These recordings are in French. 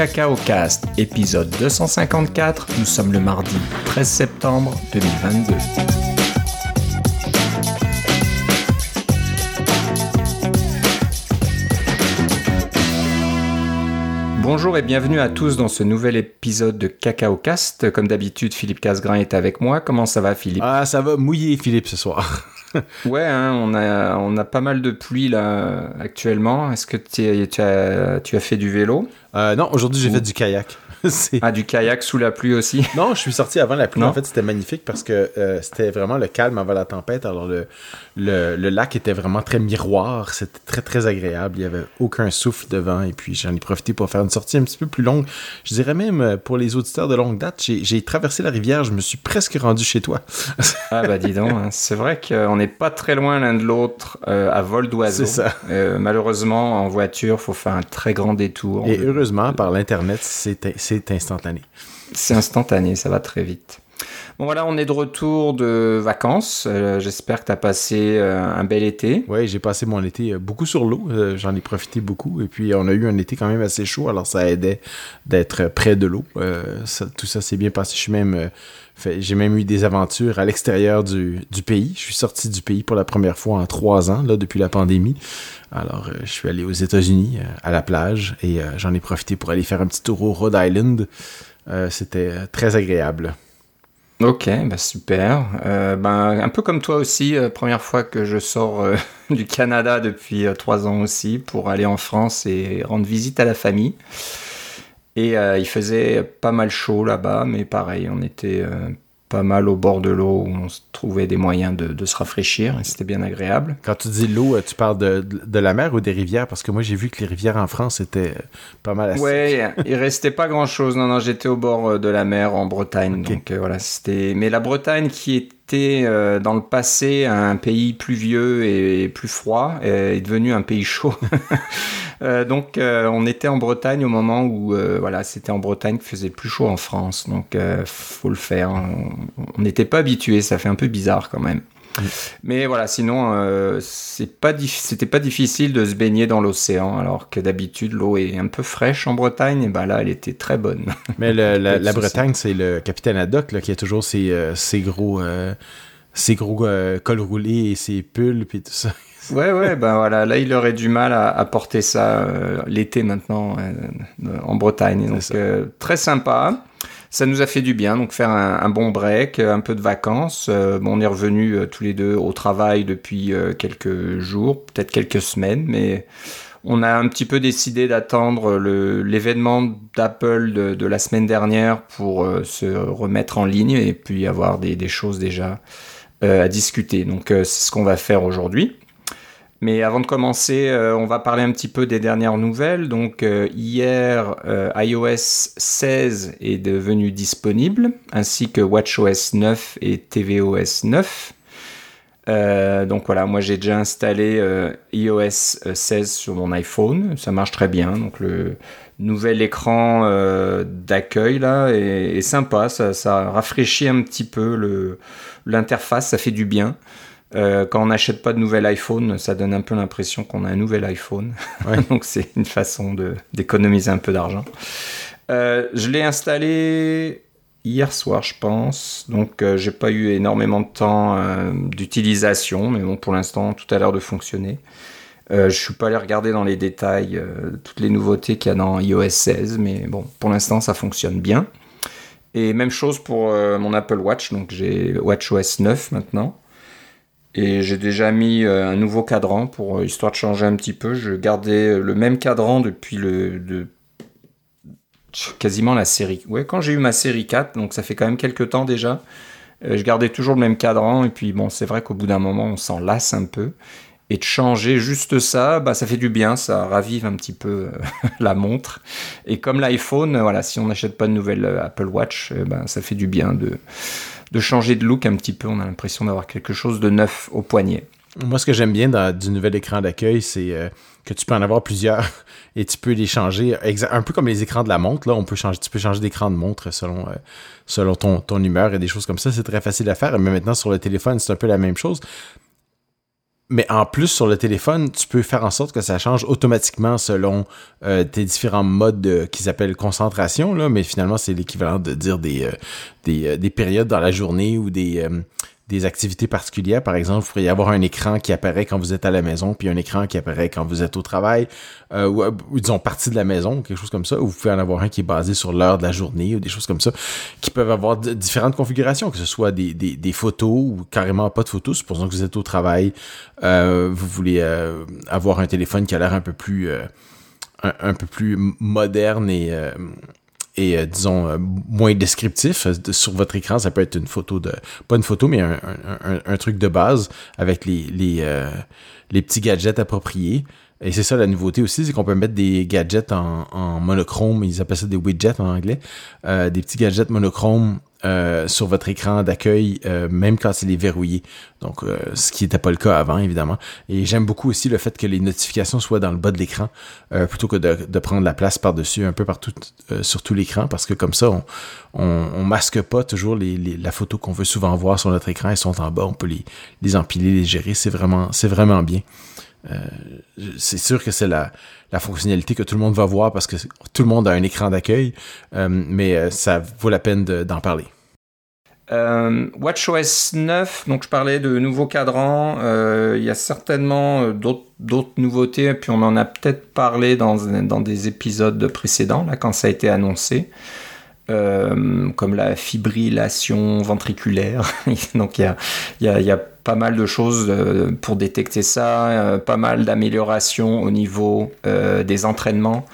Cacao Cast, épisode 254. Nous sommes le mardi 13 septembre 2022. Bonjour et bienvenue à tous dans ce nouvel épisode de Cacao Cast. Comme d'habitude, Philippe Casgrain est avec moi. Comment ça va, Philippe? Ah, ça va mouiller, Philippe, ce soir. ouais, hein, on, a, on a pas mal de pluie là actuellement. Est-ce que tu as, tu as fait du vélo? Euh, Non, aujourd'hui j'ai fait du kayak. ah, du kayak sous la pluie aussi? Non, je suis sorti avant la pluie. En fait, c'était magnifique parce que euh, c'était vraiment le calme avant la tempête. Alors, le, le, lac était vraiment très miroir. C'était très, très agréable. Il n'y avait aucun souffle devant. Et puis, j'en ai profité pour faire une sortie un petit peu plus longue. Je dirais même, euh, pour les auditeurs de longue date, j'ai traversé la rivière. Je me suis presque rendu chez toi. ah, bah, dis donc. Hein. C'est vrai qu'on n'est pas très loin l'un de l'autre euh, à vol d'oiseau. C'est ça. malheureusement, en voiture, il faut faire un très grand détour. Et heureusement, par l'Internet, c'est c'est instantané. C'est instantané, ça va très vite. Bon voilà, on est de retour de vacances. Euh, j'espère que tu as passé euh, un bel été. Oui, j'ai passé mon été euh, beaucoup sur l'eau. J'en ai profité beaucoup. Et puis on a eu un été quand même assez chaud, alors ça aidait d'être près de l'eau. tout ça s'est bien passé. Je suis même j'ai même eu des aventures à l'extérieur du, pays. Je suis sorti du pays pour la première fois en trois ans, depuis la pandémie. Alors, je suis allé aux États-Unis, à la plage, et j'en ai profité pour aller faire un petit tour au Rhode Island. C'était très agréable. Ok, bah super. Euh, ben, un peu comme toi aussi, euh, première fois que je sors euh, du Canada depuis trois ans aussi pour aller en France et rendre visite à la famille. Et il faisait pas mal chaud là-bas, mais pareil, on était pas mal au bord de l'eau où on trouvait des moyens de, se rafraîchir et c'était bien agréable. Quand tu dis l'eau, tu parles de, de, la mer ou des rivières? Parce que moi j'ai vu que les rivières en France étaient pas mal assez. Ouais, il restait pas grand chose. Non, non, j'étais au bord euh, de la mer en Bretagne. Donc euh, voilà, c'était. Mais la Bretagne qui était euh, dans le passé un pays pluvieux et plus froid est devenue un pays chaud. Euh, donc, euh, on était en Bretagne au moment où, euh, voilà, c'était en Bretagne qu'il faisait plus chaud en France. Donc, faut le faire. On n'était pas habitué, ça fait un peu bizarre quand même. Mais voilà, sinon, c'est pas c'était pas difficile de se baigner dans l'océan, alors que d'habitude l'eau est un peu fraîche en Bretagne. Et ben là, elle était très bonne. Mais la, Bretagne, c'est le capitaine Haddock là, qui a toujours ses, gros, ses gros cols roulés et ses pulls et tout ça. Ouais, ouais, ben voilà, là il aurait du mal à, porter ça euh, l'été maintenant euh, en Bretagne. Donc euh, très sympa. Ça nous a fait du bien, donc faire un, bon break, un peu de vacances. bon, on est revenus tous les deux au travail depuis quelques jours, peut-être quelques semaines, mais on a un petit peu décidé d'attendre l'événement d'Apple de, la semaine dernière pour se remettre en ligne et puis avoir des, des choses déjà à discuter. Donc c'est ce qu'on va faire aujourd'hui. Mais avant de commencer, euh, on va parler un petit peu des dernières nouvelles. Donc euh, hier, euh, iOS 16 est devenu disponible, ainsi que WatchOS 9 et tvOS 9. donc voilà, moi j'ai déjà installé iOS 16 sur mon iPhone, ça marche très bien. Donc le nouvel écran d'accueil là est, sympa, ça, ça, rafraîchit un petit peu l'interface, ça fait du bien. Euh, quand on n'achète pas de nouvel iPhone, ça donne un peu l'impression qu'on a un nouvel iPhone. Donc c'est une façon d'économiser un peu d'argent. Euh, je l'ai installé hier soir, je pense. Donc euh, j'ai pas eu énormément de temps d'utilisation, mais bon, pour l'instant, tout a l'air de fonctionner. je suis pas allé regarder dans les détails toutes les nouveautés qu'il y a dans iOS 16, mais bon, pour l'instant, ça fonctionne bien. Et même chose pour mon Apple Watch, donc j'ai WatchOS 9 maintenant. Et j'ai déjà mis euh, un nouveau cadran pour euh, histoire de changer un petit peu. Je gardais le même cadran depuis le de, quasiment la série. Ouais, quand j'ai eu ma série 4, donc ça fait quand même quelques temps déjà. Euh, je gardais toujours le même cadran et puis bon, c'est vrai qu'au bout d'un moment, on s'en lasse un peu. Et de changer juste ça, bah, ça fait du bien, ça ravive un petit peu la montre. Et comme l'iPhone, voilà, si on n'achète pas de nouvelle Apple Watch, bah, ça fait du bien de, de changer de look un petit peu. On a l'impression d'avoir quelque chose de neuf au poignet. Moi, ce que j'aime bien dans, du nouvel écran d'accueil, c'est euh, que tu peux en avoir plusieurs et tu peux les changer. Un peu comme les écrans de la montre, là, on peut changer, tu peux changer d'écran de montre selon, euh, ton humeur et des choses comme ça. C'est très facile à faire. Mais maintenant, sur le téléphone, c'est un peu la même chose. Mais en plus, sur le téléphone, tu peux faire en sorte que ça change automatiquement selon euh, tes différents modes qui s'appellent concentration, là, mais finalement, c'est l'équivalent de dire des, euh, des, euh, des, périodes dans la journée ou des, des activités particulières. Par exemple, vous pourriez avoir un écran qui apparaît quand vous êtes à la maison, puis un écran qui apparaît quand vous êtes au travail, euh, ou, disons partie de la maison, quelque chose comme ça. Ou vous pouvez en avoir un qui est basé sur l'heure de la journée, ou des choses comme ça, qui peuvent avoir différentes configurations, que ce soit des, photos ou carrément pas de photos. Supposons que vous êtes au travail, euh, vous voulez euh, avoir un téléphone qui a l'air un peu plus... Un, peu plus moderne et et euh, disons euh, moins descriptif sur votre écran. Ça peut être une photo de pas une photo mais un, un, un truc de base avec les les, euh, les petits gadgets appropriés. Et c'est ça la nouveauté aussi, c'est qu'on peut mettre des gadgets en, en, monochrome, ils appellent ça des widgets en anglais, euh, des petits gadgets monochromes euh, sur votre écran d'accueil, euh, même quand il est verrouillé. Donc, euh, ce qui n'était pas le cas avant, évidemment. Et j'aime beaucoup aussi le fait que les notifications soient dans le bas de l'écran, plutôt que de, de, prendre la place par-dessus, un peu partout sur tout l'écran, parce que comme ça, on, on, on masque pas toujours les, les la photo qu'on veut souvent voir sur notre écran. Elles sont en bas, on peut les, les empiler, les gérer. C'est vraiment, c'est vraiment bien. Euh, c'est sûr que c'est la, fonctionnalité que tout le monde va voir parce que tout le monde a un écran d'accueil, euh, mais euh, ça vaut la peine d'en parler. WatchOS 9, donc je parlais de nouveaux cadrans, il y a certainement d'autres nouveautés, puis on en a peut-être parlé dans, dans, des épisodes précédents, là, quand ça a été annoncé. comme la fibrillation ventriculaire. Donc il y a, pas mal de choses euh, pour détecter ça, euh, pas mal d'améliorations au niveau euh, des entraînements.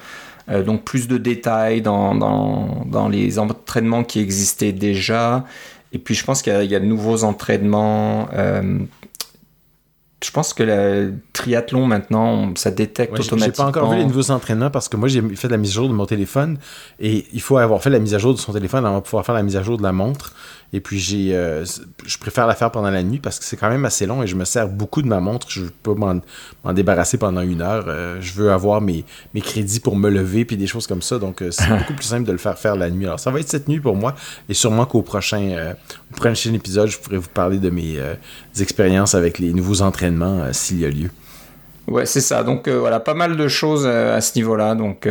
donc plus de détails dans, dans, dans, les entraînements qui existaient déjà. Et puis je pense qu'il y, y, a de nouveaux entraînements je pense que le triathlon maintenant, ça détecte automatiquement. J'ai pas encore vu les nouveaux entraînements parce que moi j'ai fait la mise à jour de mon téléphone et il faut avoir fait la mise à jour de son téléphone avant de pouvoir faire la mise à jour de la montre. Et puis j'ai, euh, je préfère la faire pendant la nuit parce que c'est quand même assez long et je me sers beaucoup de ma montre. Je veux pas m'en débarrasser pendant une heure. Euh, je veux avoir mes, mes crédits pour me lever puis des choses comme ça. Donc euh, c'est beaucoup plus simple de le faire faire la nuit. Alors ça va être cette nuit pour moi et sûrement qu'au prochain, prochain épisode, je pourrai vous parler de mes expériences avec les nouveaux entraînements s'il y a lieu. Ouais, c'est ça. Donc voilà, pas mal de choses à ce niveau-là. Donc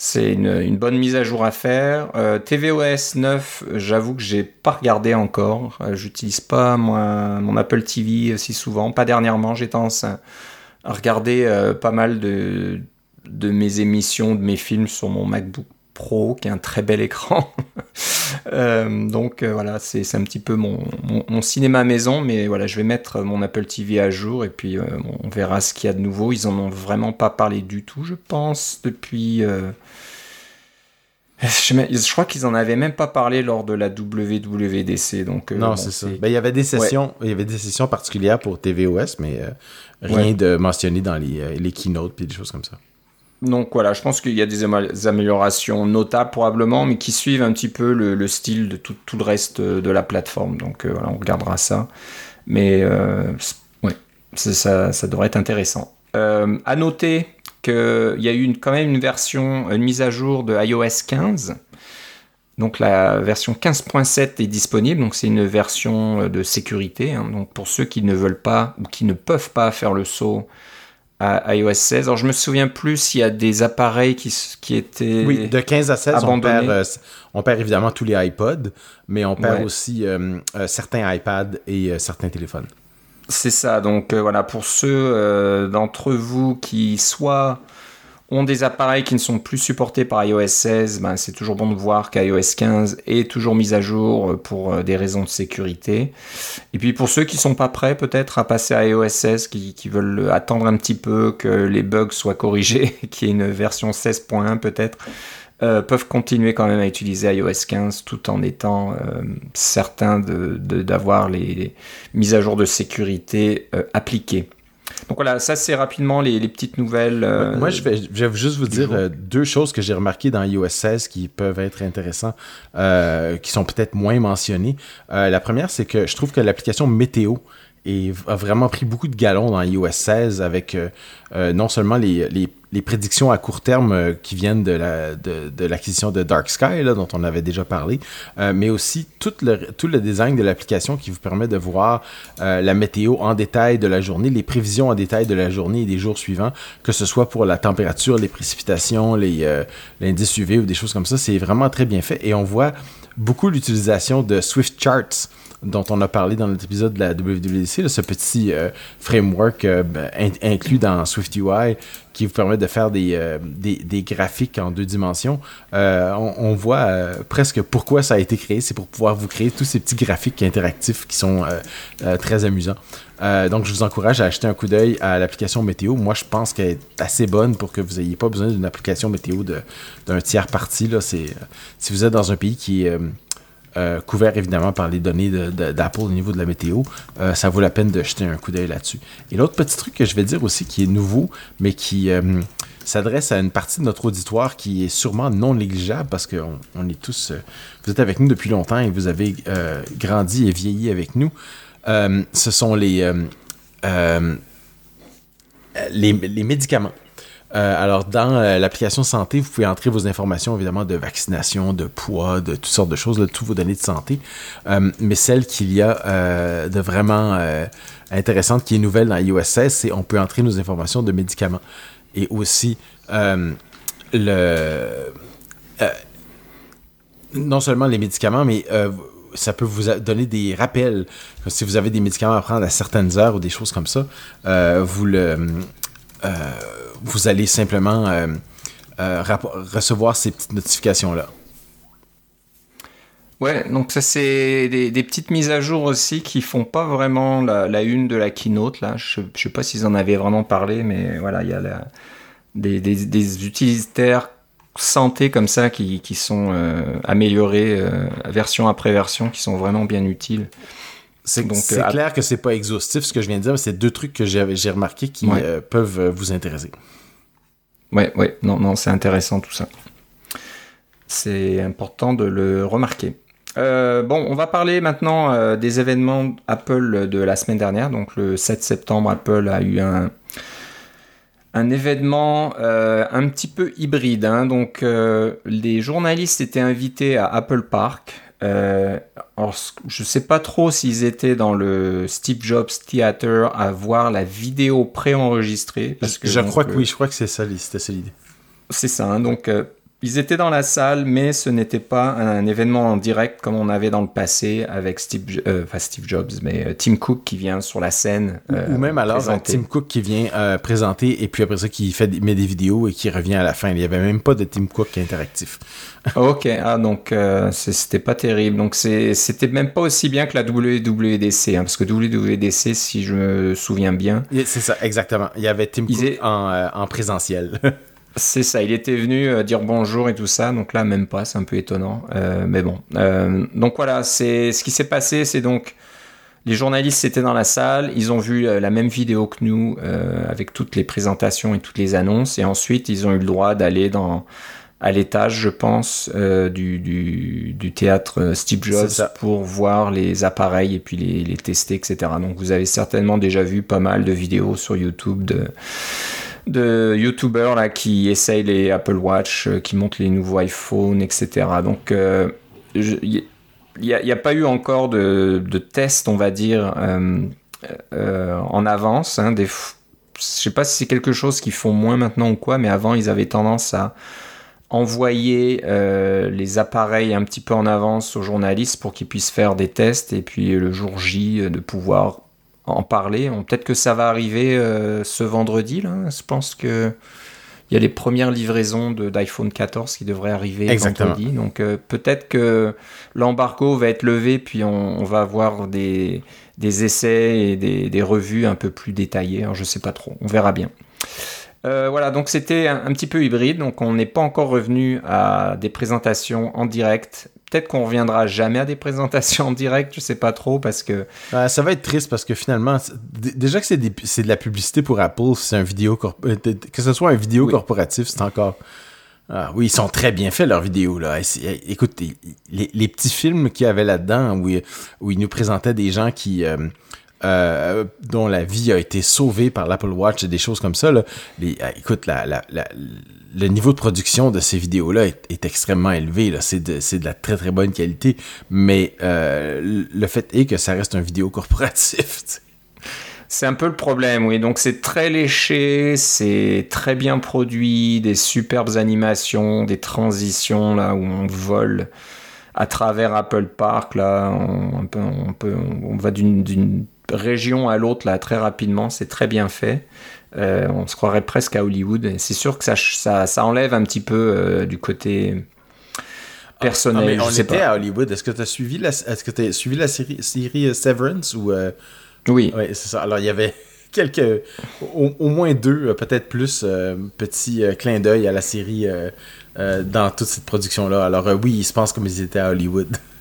c'est une, bonne mise à jour à faire. Euh, tvOS 9, j'avoue que j'ai pas regardé encore. Euh, j'utilise pas mon Apple TV si souvent. Pas dernièrement. J'ai tendance à, regarder euh, pas mal de, mes émissions, de mes films sur mon MacBook Pro, qui est un très bel écran. Euh, donc euh, voilà, c'est un petit peu mon, cinéma maison, mais voilà, je vais mettre mon Apple TV à jour et puis euh, on verra ce qu'il y a de nouveau. Ils en ont vraiment pas parlé du tout, je pense, depuis. Je, crois qu'ils en avaient même pas parlé lors de la WWDC. Donc, non, c'est ça. Ben, il y avait des sessions, il y avait des sessions particulières pour tvOS, mais rien de mentionné dans les, les keynotes et des choses comme ça. Donc voilà, je pense qu'il y a des améliorations notables probablement, mais qui suivent un petit peu le, style de tout, le reste de la plateforme. Donc euh, voilà, on regardera ça. Mais euh, ouais, ça, ça, devrait être intéressant. Euh, à noter qu'il y a eu quand même une version, une mise à jour de iOS 15. Donc la version 15.7 est disponible, donc c'est une version de sécurité. Hein. donc pour ceux qui ne veulent pas ou qui ne peuvent pas faire le saut à iOS 16. Alors je me souviens plus s'il y a des appareils qui, qui étaient Oui, de 15 à 16, on perd, euh, on perd, évidemment tous les iPods, mais on perd aussi euh, euh, certains iPads et certains téléphones. C'est ça, donc voilà, pour ceux d'entre vous qui soit ont des appareils qui ne sont plus supportés par iOS 16, ben, c'est toujours bon de voir qu'iOS 15 est toujours mis à jour euh, pour euh, des raisons de sécurité. Et puis pour ceux qui sont pas prêts peut-être à passer à iOS 16, qui, qui, veulent attendre un petit peu que les bugs soient corrigés, qu'il y ait une version 16.1 peut-être, euh, peuvent continuer quand même à utiliser iOS 15 tout en étant euh, certains d'avoir de, les, les, mises à jour de sécurité euh, appliquées. Donc voilà, ça c'est rapidement les, petites nouvelles. Euh, Moi, je vais, je vais, juste vous dire euh, deux choses que j'ai remarquées dans iOS 16 qui peuvent être intéressantes, euh, qui sont peut-être moins mentionnées. la première, c'est que je trouve que l'application météo a vraiment pris beaucoup de galons dans iOS 16 avec non seulement les, les, prédictions à court terme euh, qui viennent de la de, l'acquisition de Dark Sky dont on avait déjà parlé, euh, mais aussi tout le tout le design de l'application qui vous permet de voir euh, la météo en détail de la journée, les prévisions en détail de la journée et des jours suivants, que ce soit pour la température, les précipitations, les l'indice UV ou des choses comme ça, c'est vraiment très bien fait et on voit beaucoup l'utilisation de Swift Charts dont on a parlé dans l'épisode de la WWDC, ce petit framework ben, inclus dans SwiftUI qui vous permet de faire des, euh, des, graphiques en deux dimensions, euh, on, voit euh, presque pourquoi ça a été créé. C'est pour pouvoir vous créer tous ces petits graphiques interactifs qui sont très amusants. donc, je vous encourage à acheter un coup d'œil à l'application météo. Moi, je pense qu'elle est assez bonne pour que vous n'ayez pas besoin d'une application météo d'un tiers parti. Là, si vous êtes dans un pays qui est euh, couvert évidemment par les données d'Apple au niveau de la météo, euh, ça vaut la peine de jeter un coup d'œil là-dessus. Et l'autre petit truc que je vais dire aussi qui est nouveau, mais qui euh, s'adresse à une partie de notre auditoire qui est sûrement non négligeable parce qu'on on est tous, vous êtes avec nous depuis longtemps et vous avez grandi et vieilli avec nous. ce sont les, les médicaments. Euh, alors, dans euh, l'application santé, vous pouvez entrer vos informations, évidemment, de vaccination, de poids, de toutes sortes de choses, toutes vos données de santé. Euh, mais celle qu'il y a de vraiment intéressante, qui est nouvelle dans iOS 16, c'est on peut entrer nos informations de médicaments. Et aussi, le... non seulement les médicaments, mais ça peut vous donner des rappels. Si vous avez des médicaments à prendre à certaines heures ou des choses comme ça, vous le vous allez simplement euh, euh, recevoir ces petites notifications-là. Ouais, donc ça c'est des, petites mises à jour aussi qui font pas vraiment la, une de la keynote là. Je, je sais pas s'ils en avaient vraiment parlé, mais voilà, il y a des, utilitaires santé comme ça qui, sont euh, améliorés version après version, qui sont vraiment bien utiles. C'est clair que c'est pas exhaustif ce que je viens de dire, mais c'est deux trucs que j'ai remarqué qui peuvent vous intéresser. Ouais, ouais, non, non, c'est intéressant tout ça. C'est important de le remarquer. Euh, bon, on va parler maintenant euh, des événements Apple de la semaine dernière. Donc le 7 septembre, Apple a eu un, un événement euh, un petit peu hybride. Hein. Donc les journalistes étaient invités à Apple Park. Euh, alors, je sais pas trop s'ils étaient dans le Steve Jobs Theater à voir la vidéo préenregistrée. Parce que je crois que oui, je crois que c'est ça, c'était ça l'idée. C'est ça. Hein, donc, euh, ils étaient dans la salle, mais ce n'était pas un événement en direct comme on avait dans le passé avec Steve, euh, enfin Steve Jobs, mais euh, Tim Cook qui vient sur la scène. Euh, ou même alors Tim Cook qui vient présenter et puis après ça qui fait met des vidéos et qui revient à la fin. Il n'y avait même pas de Tim Cook interactif. ok, ah donc c'était pas terrible. Donc c'était même pas aussi bien que la WWDC, hein, parce que WWDC, si je me souviens bien. C'est ça, exactement. Il y avait Tim Cook en, en présentiel. C'est ça, il était venu euh, dire bonjour et tout ça, donc là même pas, c'est un peu étonnant, euh, mais bon. Euh, donc voilà, c'est ce qui s'est passé, c'est donc les journalistes étaient dans la salle, ils ont vu la même vidéo que nous avec toutes les présentations et toutes les annonces, et ensuite ils ont eu le droit d'aller dans à l'étage, je pense, du, du, théâtre Steve Jobs pour voir les appareils et puis les, les tester, etc. Donc vous avez certainement déjà vu pas mal de vidéos sur YouTube de de youtubeurs là qui essayent les Apple Watch, euh, qui montent les nouveaux iPhones, etc. Donc il n'y a, pas eu encore de, de test, on va dire, euh, euh, en avance. Hein, des, je sais pas si c'est quelque chose qu'ils font moins maintenant ou quoi, mais avant ils avaient tendance à envoyer les appareils un petit peu en avance aux journalistes pour qu'ils puissent faire des tests et puis le jour J de pouvoir en parler. Peut-être que ça va arriver euh, ce vendredi. Là. Je pense que il y a les premières livraisons d'iPhone 14 qui devraient arriver vendredi. Donc euh, peut-être que l'embargo va être levé, puis on, va avoir des, des, essais et des, revues un peu plus détaillées. Je je sais pas trop. On verra bien. Euh, voilà, donc c'était un, un, petit peu hybride, donc on n'est pas encore revenu à des présentations en direct peut-être qu'on reviendra jamais à des présentations en direct, je sais pas trop parce que ça va être triste parce que finalement déjà que c'est de la publicité pour Apple, c'est un vidéo euh, que ce soit un vidéo corporatif, c'est encore ah, oui, ils sont très bien faits leurs vidéos là. Écoute, les, petits films qu'il y avait là-dedans où, où ils nous présentaient des gens qui euh, euh, dont la vie a été sauvée par l'Apple Watch et des choses comme ça, là, euh, écoute, le niveau de production de ces vidéos-là est, extrêmement élevé. C'est de, de, la très très bonne qualité, mais euh, le fait est que ça reste un vidéo corporatif. C'est un peu le problème, oui. Donc c'est très léché, c'est très bien produit, des superbes animations, des transitions là où on vole à travers Apple Park là, on, on va d'une région à l'autre là très rapidement, c'est très bien fait. Euh, on se croirait presque à Hollywood. C'est sûr que ça, ça, ça, enlève un petit peu euh, du côté personnel. Ah, on était à Hollywood. Est-ce que tu as suivi la, est-ce que as suivi la série, série euh, Severance ou Oui. Oui, c'est ça. Alors il y avait quelques, au, au moins deux, peut-être plus, petits clins d'œil à la série dans toute cette production-là. Alors oui, ils se pensent comme ils étaient à Hollywood.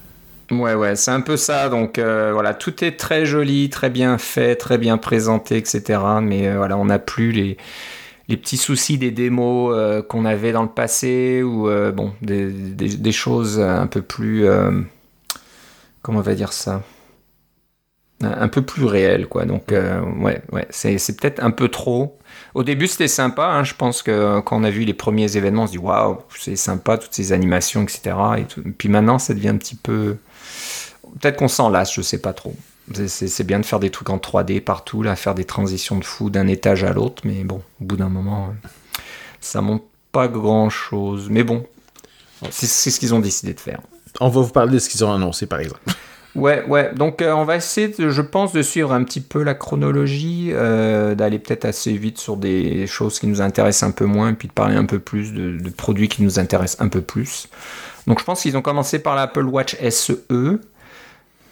Ouais, ouais, c'est un peu ça. Donc euh, voilà, tout est très joli, très bien fait, très bien présenté, etc. Mais euh, voilà, on n'a plus les, les petits soucis des démos euh, qu'on avait dans le passé ou bon, des, des, choses un peu plus. comment on va dire ça? Un peu plus réelles, quoi. Donc, ouais, ouais, c'est, c'est peut-être un peu trop. Au début, c'était sympa. Hein, je pense que quand on a vu les premiers événements, on se dit waouh, c'est sympa, toutes ces animations, etc. Et puis maintenant, ça devient un petit peu peut-être qu'on s'en lasse, je sais pas trop. C'est bien de faire des trucs en 3D partout, là, faire des transitions de fou d'un étage à l'autre, mais bon, au bout d'un moment, ça monte pas grand chose. Mais bon, c'est ce qu'ils ont décidé de faire. On va vous parler de ce qu'ils ont annoncé, par exemple. Ouais, ouais. Donc, euh, on va essayer, de, je pense, de suivre un petit peu la chronologie, euh, d'aller peut-être assez vite sur des choses qui nous intéressent un peu moins, et puis de parler un peu plus de, de produits qui nous intéressent un peu plus. Donc, je pense qu'ils ont commencé par l'Apple Watch SE.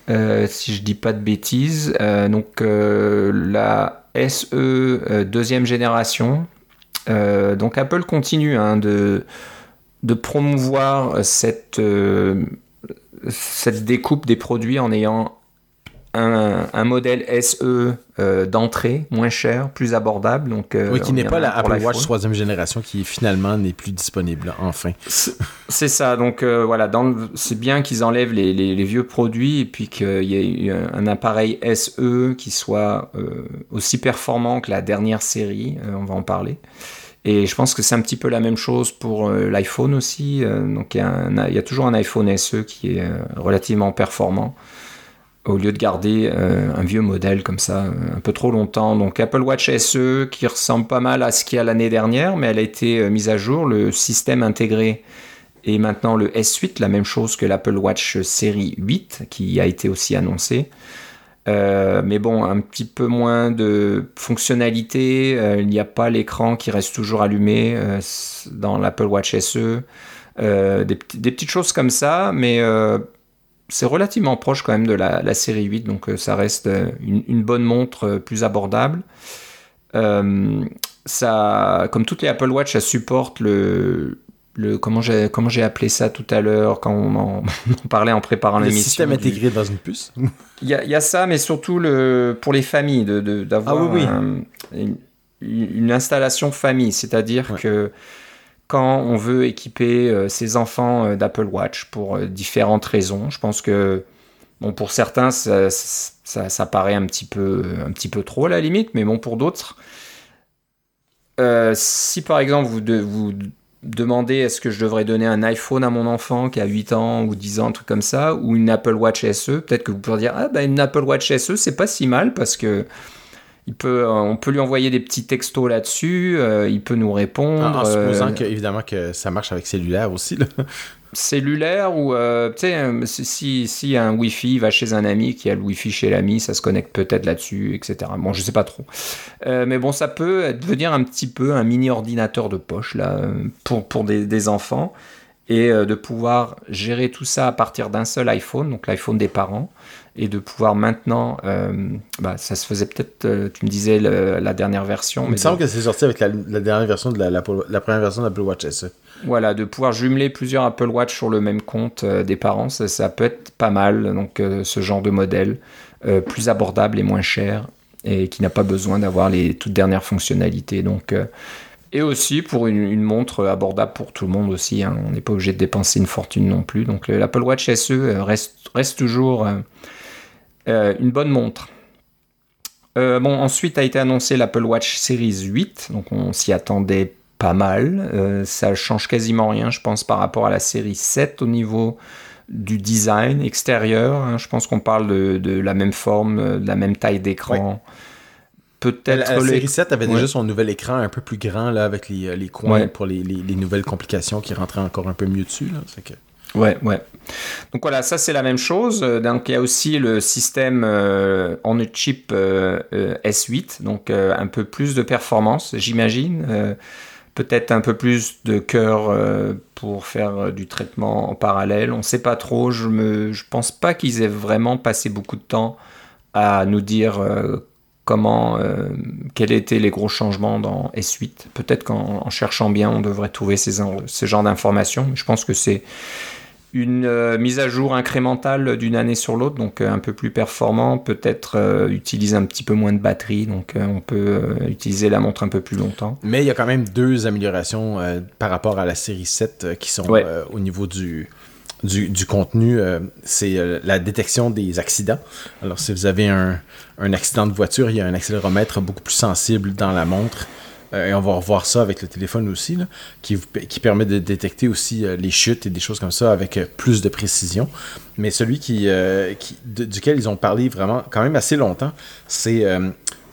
Euh, si je dis pas de bêtises. Euh, donc euh, la SE deuxième génération. donc Apple continue hein, de, promouvoir cette découpe des produits en ayant un, un, modèle SE euh, d'entrée, moins cher, plus abordable. Donc, euh, oui, qui n'est pas la Apple Watch troisième génération qui finalement n'est plus disponible, enfin. C'est ça, donc euh, voilà, c'est bien qu'ils enlèvent les, les, les, vieux produits et puis qu'il y ait un appareil SE qui soit aussi performant que la dernière série, on va en parler. Et je pense que c'est un petit peu la même chose pour l'iPhone aussi. donc il y, un, il y, a toujours un iPhone SE qui est relativement performant au lieu de garder euh, un vieux modèle comme ça un peu trop longtemps. Donc Apple Watch SE qui ressemble pas mal à ce qu'il y a l'année dernière, mais elle a été euh, mise à jour. Le système intégré est maintenant le S8, la même chose que l'Apple Watch série 8 qui a été aussi annoncé. Euh, mais bon, un petit peu moins de fonctionnalité. Euh, il n'y a pas l'écran qui reste toujours allumé euh, dans l'Apple Watch SE. Des, petites choses comme ça, mais c'est relativement proche quand même de la, la série 8, donc euh, ça reste une, une, bonne montre euh, plus abordable. Euh, ça, comme toutes les Apple Watch, ça supporte le, le comment j'ai comment j'ai appelé ça tout à l'heure quand on en, on parlait en préparant l'émission. Le système du... intégré dans une puce. Il y, y, a ça, mais surtout le pour les familles de d'avoir ah, oui, oui. un, une, une, installation famille, c'est-à-dire ouais. que quand on veut équiper euh, ses enfants euh, d'Apple Watch pour euh, différentes raisons. Je pense que bon, pour certains, ça, ça, paraît un petit, peu, un petit peu trop à la limite, mais bon, pour d'autres, si par exemple vous, vous demandez est-ce que je devrais donner un iPhone à mon enfant qui a 8 ans ou 10 ans, un truc comme ça, ou une Apple Watch SE, peut-être que vous pourrez dire ah ben une Apple Watch SE c'est pas si mal parce que il peut, on peut lui envoyer des petits textos là-dessus, euh, il peut nous répondre. En, en supposant euh, que, évidemment que ça marche avec cellulaire aussi. Là. Cellulaire ou, euh, tu sais, si, si un Wi-Fi va chez un ami qui a le Wi-Fi chez l'ami, ça se connecte peut-être là-dessus, etc. Bon, je sais pas trop. Euh, mais bon, ça peut devenir un petit peu un mini ordinateur de poche, là, pour, pour des, des enfants. Et euh, de pouvoir gérer tout ça à partir d'un seul iPhone, donc l'iPhone des parents et de pouvoir maintenant, euh, bah, ça se faisait peut-être, euh, tu me disais le, la dernière version. Il me semble de... que c'est sorti avec la, la, dernière version de la, la, la première version de l'Apple Watch SE. Voilà, de pouvoir jumeler plusieurs Apple Watch sur le même compte euh, des parents, ça, ça, peut être pas mal. Donc ce genre de modèle, plus abordable et moins cher, et qui n'a pas besoin d'avoir les toutes dernières fonctionnalités. Donc et aussi pour une, une, montre abordable pour tout le monde aussi. Hein. On n'est pas obligé de dépenser une fortune non plus. Donc l'Apple Watch SE reste, reste toujours euh, une bonne montre. bon, ensuite a été annoncé l'Apple Watch Series 8, donc on s'y attendait pas mal. ça change quasiment rien, je pense, par rapport à la série 7 au niveau du design extérieur. Hein. Je pense qu'on parle de, la même forme, de la même taille d'écran. Peut-être. La, série 7 avait déjà son nouvel écran un peu plus grand là, avec les, euh, les coins pour les, les, nouvelles complications qui rentraient encore un peu mieux dessus. Là. Que... Ouais, ouais. Donc voilà, ça c'est la même chose. Donc il y a aussi le système euh, on a chip euh, S8, donc un peu plus de performance, j'imagine peut-être un peu plus de cœur euh, pour faire euh, du traitement en parallèle. On ne sait pas trop. Je ne je pense pas qu'ils aient vraiment passé beaucoup de temps à nous dire euh, comment, quels étaient les gros changements dans S8. Peut-être qu'en cherchant bien, on devrait trouver ces, ce genre d'informations. Je pense que c'est une euh, mise à jour incrémentale d'une année sur l'autre, donc euh, un peu plus performant, peut-être euh, utilise un petit peu moins de batterie, donc on peut utiliser la montre un peu plus longtemps. Mais il y a quand même deux améliorations par rapport à la série 7 qui sont au niveau du, du, contenu. C'est la détection des accidents. Alors si vous avez un, un accident de voiture, il y a un accéléromètre beaucoup plus sensible dans la montre. Euh, et on va revoir ça avec le téléphone aussi, qui, qui permet de détecter aussi euh, les chutes et des choses comme ça avec euh, plus de précision. Mais celui qui, duquel ils ont parlé vraiment quand même assez longtemps, c'est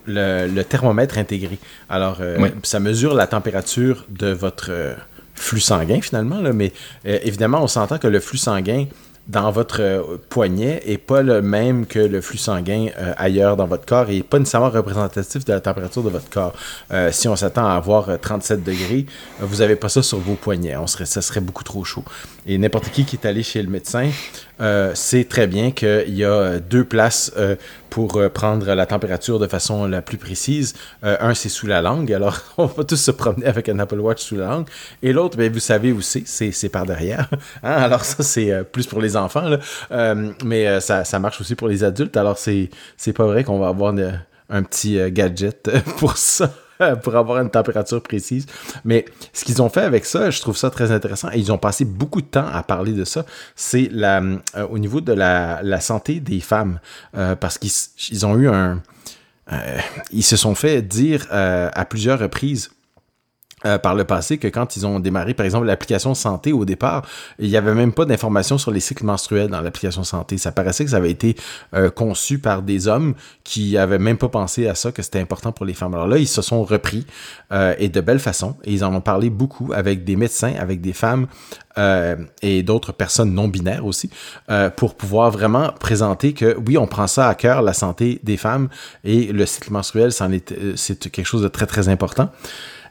le, thermomètre intégré. Alors, ça mesure la température de votre flux sanguin finalement, mais évidemment, on s'entend que le flux sanguin dans votre euh, poignet est pas le même que le flux sanguin euh, ailleurs dans votre corps et pas nécessairement représentatif de la température de votre corps. Euh, si on s'attend à avoir 37 degrés, vous n'avez pas ça sur vos poignets. On serait, ça serait beaucoup trop chaud. Et n'importe qui qui est allé chez le médecin sait très bien qu'il y a deux places pour prendre la température de façon la plus précise. un, c'est sous la langue. Alors, on va tous se promener avec un Apple Watch sous la langue. Et l'autre, ben, vous savez où c'est. C'est par derrière. Hein? Alors, ça, c'est plus pour les enfants, euh, mais euh, ça, ça, marche aussi pour les adultes. Alors, c'est, c'est pas vrai qu'on va avoir un petit euh, gadget pour ça. pour avoir une température précise. Mais ce qu'ils ont fait avec ça, je trouve ça très intéressant. Et ils ont passé beaucoup de temps à parler de ça. C'est la, au niveau de la, la, santé des femmes. parce qu'ils ont eu un... ils se sont fait dire à plusieurs reprises euh, par le passé que quand ils ont démarré, par exemple, l'application santé au départ, il n'y avait même pas d'informations sur les cycles menstruels dans l'application santé. Ça paraissait que ça avait été euh, conçu par des hommes qui avaient même pas pensé à ça, que c'était important pour les femmes. Alors là, ils se sont repris euh, et de belle façon, et ils en ont parlé beaucoup avec des médecins, avec des femmes et d'autres personnes non binaires aussi, pour pouvoir vraiment présenter que oui, on prend ça à cœur, la santé des femmes et le cycle menstruel, c'est quelque chose de très très important.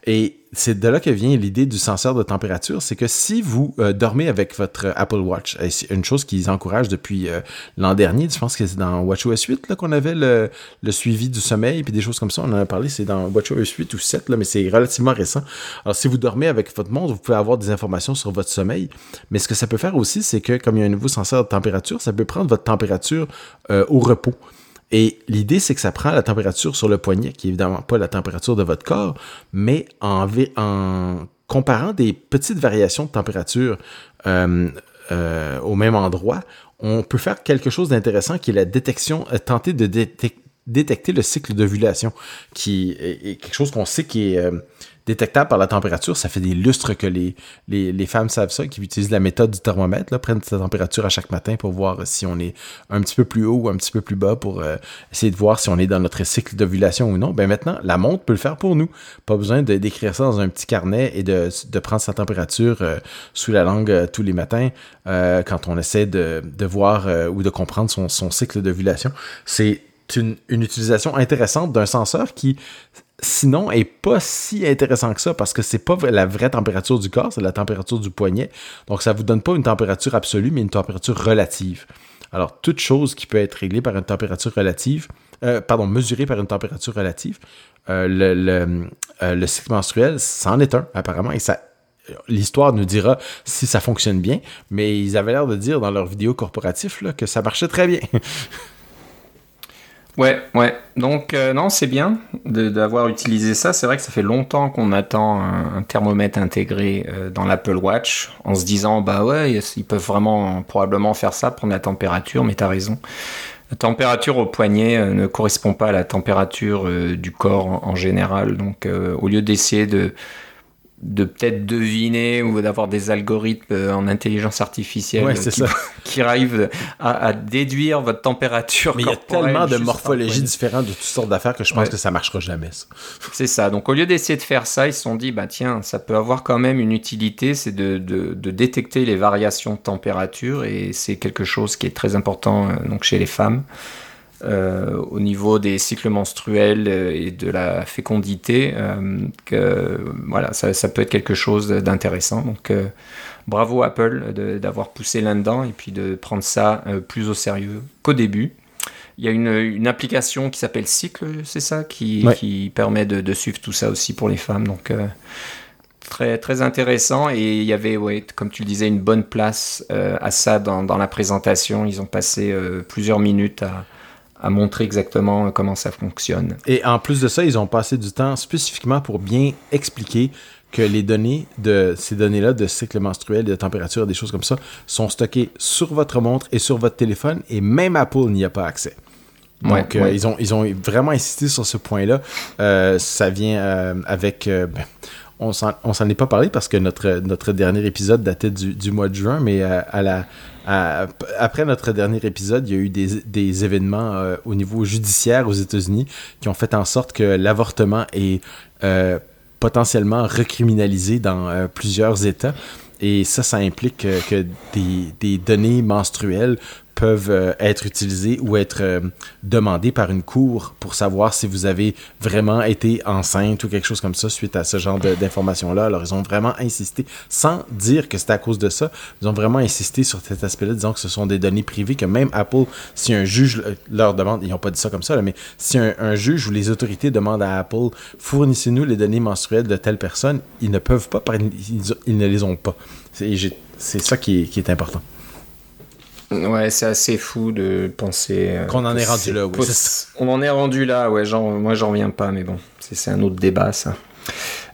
Et c'est de là que vient l'idée du senseur de température, c'est que si vous euh, dormez avec votre Apple Watch, c'est une chose qu'ils encouragent depuis euh, l'an dernier, je pense que c'est dans WatchOS 8 qu'on avait le, suivi du sommeil, puis des choses comme ça, on en a parlé, c'est dans WatchOS 8 ou 7, là, mais c'est relativement récent. Alors si vous dormez avec votre montre, vous pouvez avoir des informations sur votre sommeil, mais ce que ça peut faire aussi, c'est que comme il y a un nouveau senseur de température, ça peut prendre votre température euh, au repos. Et l'idée, c'est que ça prend la température sur le poignet, qui est évidemment pas la température de votre corps, mais en, comparant des petites variations de température euh, euh, au même endroit, on peut faire quelque chose d'intéressant qui est la détection, euh, tenter de détecter le cycle d'ovulation, qui est, quelque chose qu'on sait qui est détectable par la température. Ça fait des lustres que les, femmes savent ça, qui utilisent la méthode du thermomètre, prennent sa température à chaque matin pour voir si on est un petit peu plus haut ou un petit peu plus bas pour euh, essayer de voir si on est dans notre cycle d'ovulation ou non. Ben maintenant, la montre peut le faire pour nous. Pas besoin d'écrire ça dans un petit carnet et de, prendre sa température euh, sous la langue euh, tous les matins quand on essaie de, de voir ou de comprendre son, son cycle d'ovulation. C'est une, une utilisation intéressante d'un senseur qui sinon est pas si intéressant que ça parce que c'est pas la vraie température du corps, c'est la température du poignet. Donc ça vous donne pas une température absolue, mais une température relative. Alors toute chose qui peut être réglée par une température relative, euh, pardon, mesurée par une température relative, euh, euh, le, cycle menstruel, c'en est un apparemment et ça. L'histoire nous dira si ça fonctionne bien, mais ils avaient l'air de dire dans leur vidéo corporatif là, que ça marchait très bien. Ouais, ouais. Donc, euh, non, c'est bien d'avoir utilisé ça. C'est vrai que ça fait longtemps qu'on attend un, thermomètre intégré euh, dans l'Apple Watch en se disant, bah ouais, ils peuvent vraiment probablement faire ça, prendre la température, mais t'as raison. La température au poignet ne correspond pas à la température du corps en, général. Donc, au lieu d'essayer de de peut-être deviner ou d'avoir des algorithmes euh, en intelligence artificielle qui, arrivent à, déduire votre température. Mais il y a tellement de morphologies différentes de toutes sortes d'affaires que je pense que ça marchera jamais. C'est ça. Donc au lieu d'essayer de faire ça, ils se sont dit, bah tiens, ça peut avoir quand même une utilité, c'est de, de, détecter les variations de température et c'est quelque chose qui est très important euh, donc chez les femmes. Euh, au niveau des cycles menstruels euh, et de la fécondité, euh, que voilà, ça, peut être quelque chose d'intéressant. Donc bravo Apple d'avoir poussé là-dedans et puis de prendre ça plus au sérieux qu'au début. Il y a une, application qui s'appelle Cycle, c'est ça, qui, qui permet de, suivre tout ça aussi pour les femmes. Donc très, très intéressant. Et il y avait, ouais, comme tu le disais, une bonne place à ça dans, dans, la présentation. Ils ont passé plusieurs minutes à, à montrer exactement comment ça fonctionne. Et en plus de ça, ils ont passé du temps spécifiquement pour bien expliquer que les données de ces données-là de cycle menstruel, de température, des choses comme ça, sont stockées sur votre montre et sur votre téléphone et même Apple n'y a pas accès. Donc, euh, Ils, ont, ils ont vraiment insisté sur ce point-là. Euh, ça vient euh, avec... Ben, on s'en est pas parlé parce que notre, notre dernier épisode datait du, du mois de juin, mais à la, après notre dernier épisode, il y a eu des, événements euh, au niveau judiciaire aux États-Unis qui ont fait en sorte que l'avortement est euh, potentiellement recriminalisé dans euh, plusieurs États. Et ça, ça implique que des données menstruelles peuvent euh, être utilisés ou être euh, demandés par une cour pour savoir si vous avez vraiment été enceinte ou quelque chose comme ça suite à ce genre d'informations-là. Alors, ils ont vraiment insisté, sans dire que c'était à cause de ça, ils ont vraiment insisté sur cet aspect-là, disant que ce sont des données privées, que même Apple, si un juge leur demande, ils n'ont pas dit ça comme ça, mais si un, juge ou les autorités demandent à Apple, fournissez-nous les données menstruelles de telle personne, ils ne peuvent pas, ils, ne les ont pas. C'est ça qui est important. Ouais, c'est assez fou de penser. Euh, Qu'on en est rendu là, oui. On en est rendu là, ouais. Genre, moi, j'en reviens pas, mais bon, c'est un autre débat, ça.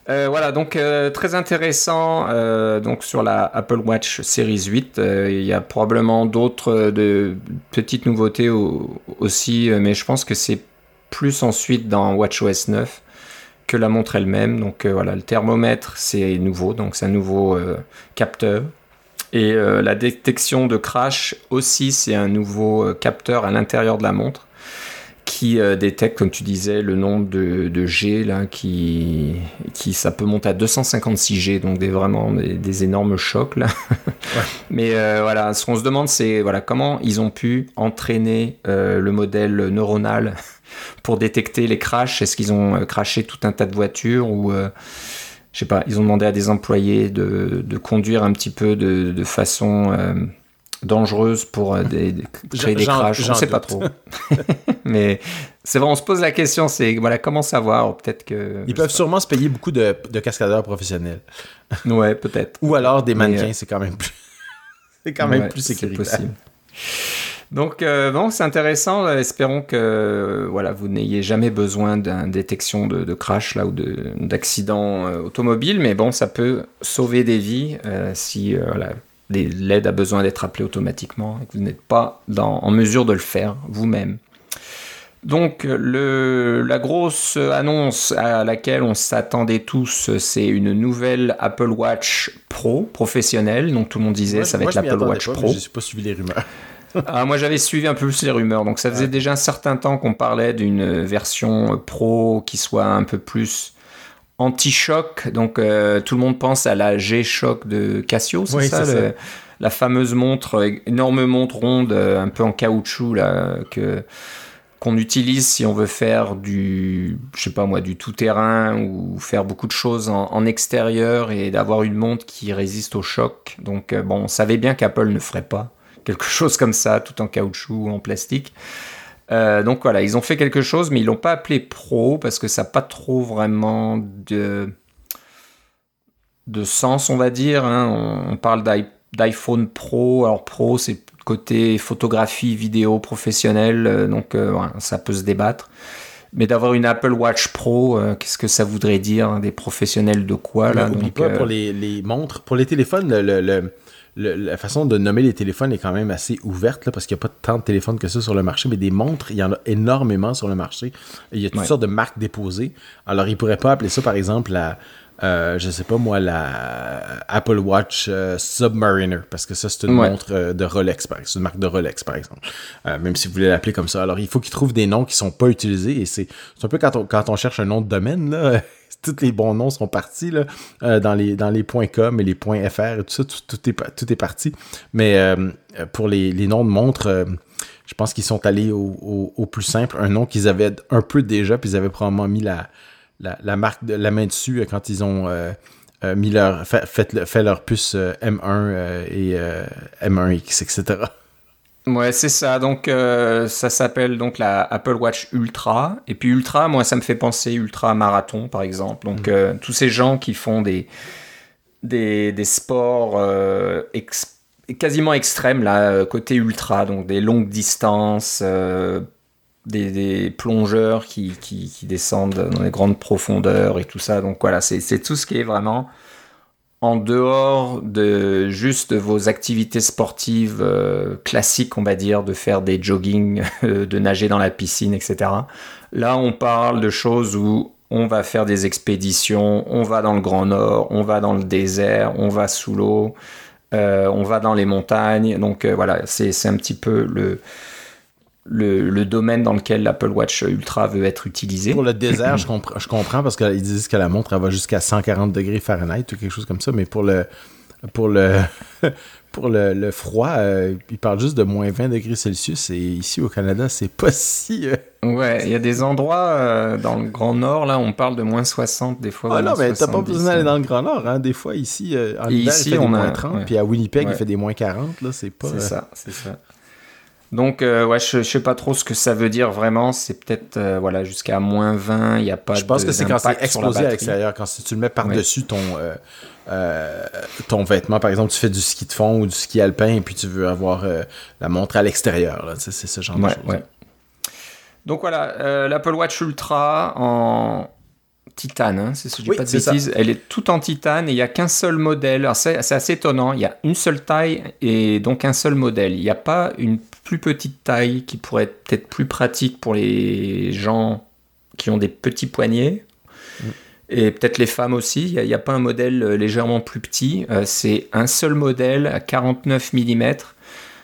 Euh, voilà, donc euh, très intéressant. donc sur la Apple Watch Series 8, il y a probablement d'autres de petites nouveautés aussi, mais je pense que c'est plus ensuite dans WatchOS 9 que la montre elle-même. Donc voilà, le thermomètre c'est nouveau, donc c'est un nouveau capteur. Et euh, la détection de crash aussi, c'est un nouveau euh, capteur à l'intérieur de la montre qui euh, détecte, comme tu disais, le nombre de, G, là, qui, qui ça peut monter à 256 G, donc des, vraiment des, énormes chocs. Là. Mais voilà, ce qu'on se demande, c'est voilà, comment ils ont pu entraîner le modèle neuronal pour détecter les crashs. Est-ce qu'ils ont crashé tout un tas de voitures ou je sais pas, ils ont demandé à des employés de, conduire un petit peu de, façon euh, dangereuse pour euh, créer des crashs. Je ne sais pas trop. Mais c'est vrai, on se pose la question, c'est voilà, comment savoir Peut-être que. Ils peuvent sûrement se payer beaucoup de, cascadeurs professionnels. ouais, peut-être. Ou alors des mannequins, euh, c'est quand même plus. c'est quand même plus sécuritaire. possible. Donc, euh, bon, c'est intéressant. Espérons que voilà, vous n'ayez jamais besoin d'une détection de, crash là, ou d'accident euh, automobile, mais bon, ça peut sauver des vies euh, si l'aide a besoin d'être appelée automatiquement et que vous n'êtes pas en mesure de le faire vous-même. Donc le, la grosse annonce à laquelle on s'attendait tous, c'est une nouvelle Apple Watch Pro professionnelle. Donc tout le monde disait ça va être l'Apple Watch Pro. Je n'ai pas suivi les rumeurs. ah, moi, j'avais suivi un peu plus les rumeurs. Donc, ça faisait déjà un certain temps qu'on parlait d'une version pro qui soit un peu plus anti-choc. Donc, euh, tout le monde pense à la G-Shock de Casio, c'est ça, La fameuse montre, énorme montre ronde, euh, un peu en caoutchouc, là, que qu'on utilise si on veut faire du, je sais pas moi, du tout-terrain ou faire beaucoup de choses en, extérieur et d'avoir une montre qui résiste au choc. Donc, euh, bon, on savait bien qu'Apple ne ferait pas quelque chose comme ça, tout en caoutchouc ou en plastique. Euh, donc voilà, ils ont fait quelque chose, mais ils l'ont pas appelé Pro parce que ça n'a pas trop vraiment de, de sens, on va dire. Hein. On, parle d'iPhone Pro. Alors Pro, c'est côté photographie, vidéo professionnelle, euh, donc euh, ça peut se débattre. Mais d'avoir une Apple Watch Pro, qu'est-ce que ça voudrait dire hein, Des professionnels de quoi là? Pas pour les, montres, pour les téléphones, le la façon de nommer les téléphones est quand même assez ouverte, là, parce qu'il n'y a pas tant de téléphones que ça sur le marché, mais des montres, il y en a énormément sur le marché. Il y a toutes sortes de marques déposées. Alors, ils ne pourraient pas appeler ça, par exemple, la, euh, je sais pas moi, la Apple Watch euh, Submariner, parce que ça, c'est une montre euh, de Rolex, par exemple. C'est une marque de Rolex, par exemple. Euh, même si vous voulez l'appeler comme ça. Alors, il faut qu'ils trouvent des noms qui sont pas utilisés, et c'est un peu quand on, quand on cherche un nom de domaine, là, tous les bons noms sont partis là, euh, dans, les, dans les .com et les .fr et tout ça, tout, est, tout est parti. Mais euh, pour les, les, noms de montres, euh, je pense qu'ils sont allés au, plus simple, un nom qu'ils avaient un peu déjà, puis ils avaient probablement mis la, la, marque la main dessus quand ils ont mis leur fait, fait, leur puce M1 et M1X, etc. Ouais, c'est ça. Donc, euh, ça s'appelle donc la Apple Watch Ultra. Et puis Ultra, moi, ça me fait penser Ultra Marathon, par exemple. Donc, mm. euh, tous ces gens qui font des, des, des sports euh, quasiment extrêmes, là, côté ultra, donc des longues distances, des, des, plongeurs qui, qui, qui, descendent dans les grandes profondeurs et tout ça. Donc, voilà, c'est tout ce qui est vraiment en dehors de juste vos activités sportives euh, classiques, on va dire, de faire des jogging, de nager dans la piscine, etc. Là, on parle de choses où on va faire des expéditions, on va dans le Grand Nord, on va dans le désert, on va sous l'eau, euh, on va dans les montagnes. Donc euh, voilà, c'est un petit peu le, le, domaine dans lequel l'Apple Watch Ultra veut être utilisé. Pour le désert, je, je comprends parce qu'ils disent que la montre elle va jusqu'à 140 degrés Fahrenheit ou quelque chose comme ça, mais pour le pour le pour le, froid, euh, ils parlent juste de moins 20 degrés Celsius et ici au Canada, c'est pas si. Euh, ouais, il y a des endroits euh, dans le Grand Nord, là, on parle de moins 60 des fois. Ah non, mais t'as pas besoin d'aller dans le Grand Nord, hein. Des fois, ici, en hiver, ici, il fait on des moins 30, puis à Winnipeg, il fait des moins 40, là, c'est pas. C'est ça, c'est ça. Donc, euh, ouais, je, je sais pas trop ce que ça veut dire vraiment. C'est peut-être euh, voilà jusqu'à moins 20. Il n'y a pas Je pense que c'est quand c'est exposé à l'extérieur, quand tu le mets par-dessus ton, euh, ton vêtement. Par exemple, tu fais du ski de fond ou du ski alpin et puis tu veux avoir la montre à l'extérieur. C'est ce genre de choses. Donc voilà, l'Apple Watch Ultra en titane, hein, c'est ce que je dis pas de bêtises. Elle est toute en titane et il n'y a qu'un seul modèle. C'est assez étonnant. Il y a une seule taille et donc un seul modèle. Il n'y a pas une plus petite taille qui pourrait être peut-être plus pratique pour les gens qui ont des petits poignets. Mm. Et peut-être les femmes aussi. Il n'y a, pas un modèle légèrement plus petit. Euh, c'est un seul modèle à 49 mm.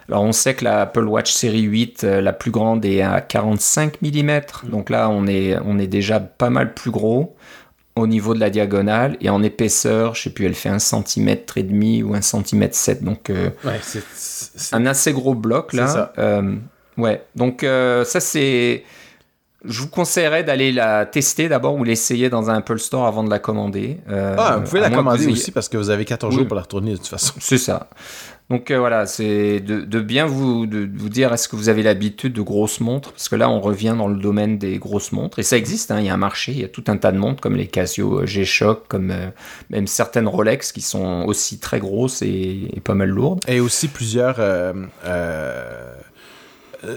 Alors on sait que la Apple Watch série 8, euh, la plus grande, est à 45 mm. Donc là, on est, on est déjà pas mal plus gros au niveau de la diagonale et en épaisseur, je sais plus, elle fait un centimètre et demi ou un centimètre 7. Donc euh, un assez gros bloc là. Euh, ouais, donc euh, ça c'est. Je vous conseillerais d'aller la tester d'abord ou l'essayer dans un Apple Store avant de la commander. ah, vous pouvez la commander aussi parce que vous avez 14 jours pour la retourner de toute façon. C'est ça. Donc euh, voilà, c'est de, bien vous, dire est-ce que vous avez l'habitude de grosses montres? Parce que là, on revient dans le domaine des grosses montres. Et ça existe, hein, il y a un marché, il y a tout un tas de montres comme les Casio euh, G-Shock, comme euh, même certaines Rolex qui sont aussi très grosses et, pas mal lourdes. Et aussi plusieurs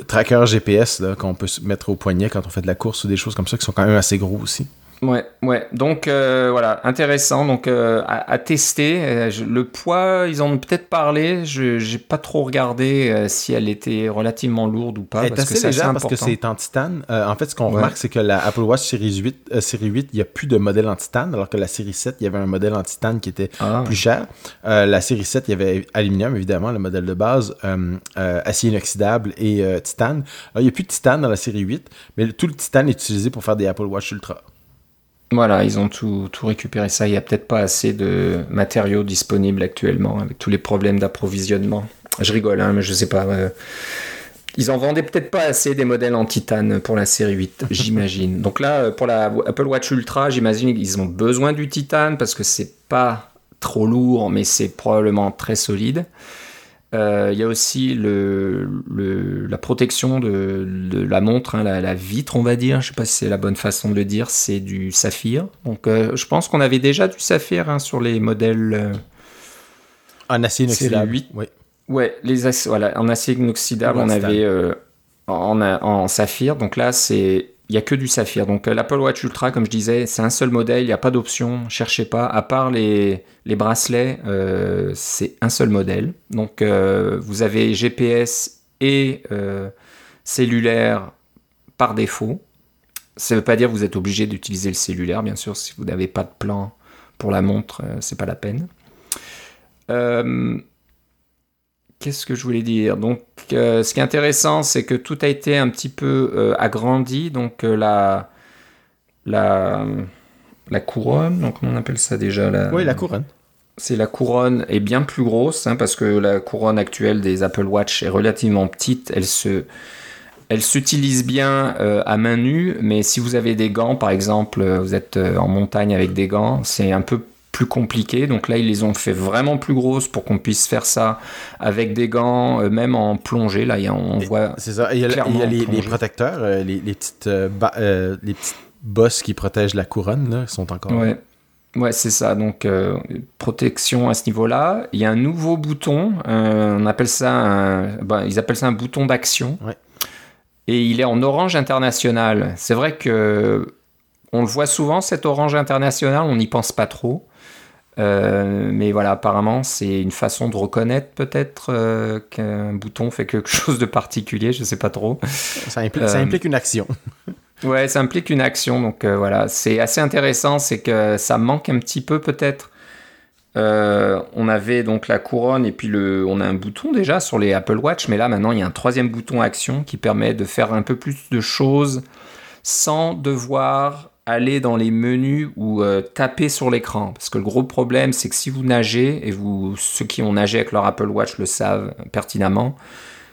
trackers GPS qu'on peut mettre au poignet quand on fait de la course ou des choses comme ça qui sont quand même assez gros aussi. Ouais, ouais. Donc euh, voilà, intéressant. Donc euh, à, tester. Euh, le poids, ils en ont peut-être parlé. Je j'ai pas trop regardé si elle était relativement lourde ou pas. Elle est parce assez que légère parce que c'est en titane. en fait, ce qu'on remarque, c'est que la Apple Watch série 8, série 8, il y a plus de modèle en titane, alors que la série 7, il y avait un modèle en titane qui était ah. plus cher. la série 7, il y avait aluminium évidemment, le modèle de base, acier inoxydable et titane. Alors, il n'y a plus de titane dans la série 8, mais tout le titane est utilisé pour faire des Apple Watch Ultra. Voilà, ils ont tout, tout récupéré ça. Il n'y a peut-être pas assez de matériaux disponibles actuellement avec tous les problèmes d'approvisionnement. Je rigole, hein, mais je sais pas. Euh, ils en vendaient peut-être pas assez des modèles en titane pour la série 8, j'imagine. Donc là, euh, pour la Apple Watch Ultra, j'imagine qu'ils ont besoin du titane parce que c'est pas trop lourd, mais c'est probablement très solide. Euh, il y a aussi le, la protection de, la montre, hein, la, vitre, on va dire. Je ne sais pas si c'est la bonne façon de le dire. C'est du saphir. Donc, euh, je pense qu'on avait déjà du saphir hein, sur les modèles. Euh, en acier inoxydable. 8. Oui. Ouais, les voilà, en acier inoxydable, on avait en, en, saphir. Donc là, c'est il n'y a que du saphir. Donc l'Apple Watch Ultra, comme je disais, c'est un seul modèle, il n'y a pas d'option, cherchez pas. À part les, les bracelets, c'est un seul modèle. Donc vous avez GPS et cellulaire par défaut. Ça ne veut pas dire que vous êtes obligé d'utiliser le cellulaire, bien sûr, si vous n'avez pas de plan pour la montre, c'est pas la peine. Qu'est-ce que je voulais dire? Donc, euh, ce qui est intéressant, c'est que tout a été un petit peu euh, agrandi. Donc, euh, la, la, la couronne, donc comment on appelle ça déjà la... Oui, la couronne. C'est la couronne est bien plus grosse, hein, parce que la couronne actuelle des Apple Watch est relativement petite. Elle se, elle s'utilise bien à main nue, mais si vous avez des gants, par exemple, vous êtes en montagne avec des gants, c'est un peu plus compliqué. Donc là, ils les ont fait vraiment plus grosses pour qu'on puisse faire ça avec des gants, euh, même en plongée. Là, on voit. C'est ça. Il y a, les, protecteurs, euh, les, petites, euh, les petites bosses qui protègent la couronne, là, sont encore. Ouais. Ouais, c'est ça. Donc, protection à ce niveau-là. Il y a un nouveau bouton. on appelle ça un, ben, ils appellent ça un bouton d'action. Et il est en orange international. C'est vrai que on le voit souvent, cet orange international, on n'y pense pas trop. Euh, mais voilà, apparemment, c'est une façon de reconnaître peut-être euh, qu'un bouton fait quelque chose de particulier, je sais pas trop. Ça implique, une action. ouais, ça implique une action, donc euh, voilà, c'est assez intéressant, c'est que ça manque un petit peu peut-être. on avait donc la couronne et puis le, on a un bouton déjà sur les Apple Watch, mais là maintenant il y a un troisième bouton action qui permet de faire un peu plus de choses sans devoir aller dans les menus ou euh, taper sur l'écran. Parce que le gros problème, c'est que si vous nagez, et ceux qui ont nagé avec leur Apple Watch le savent pertinemment,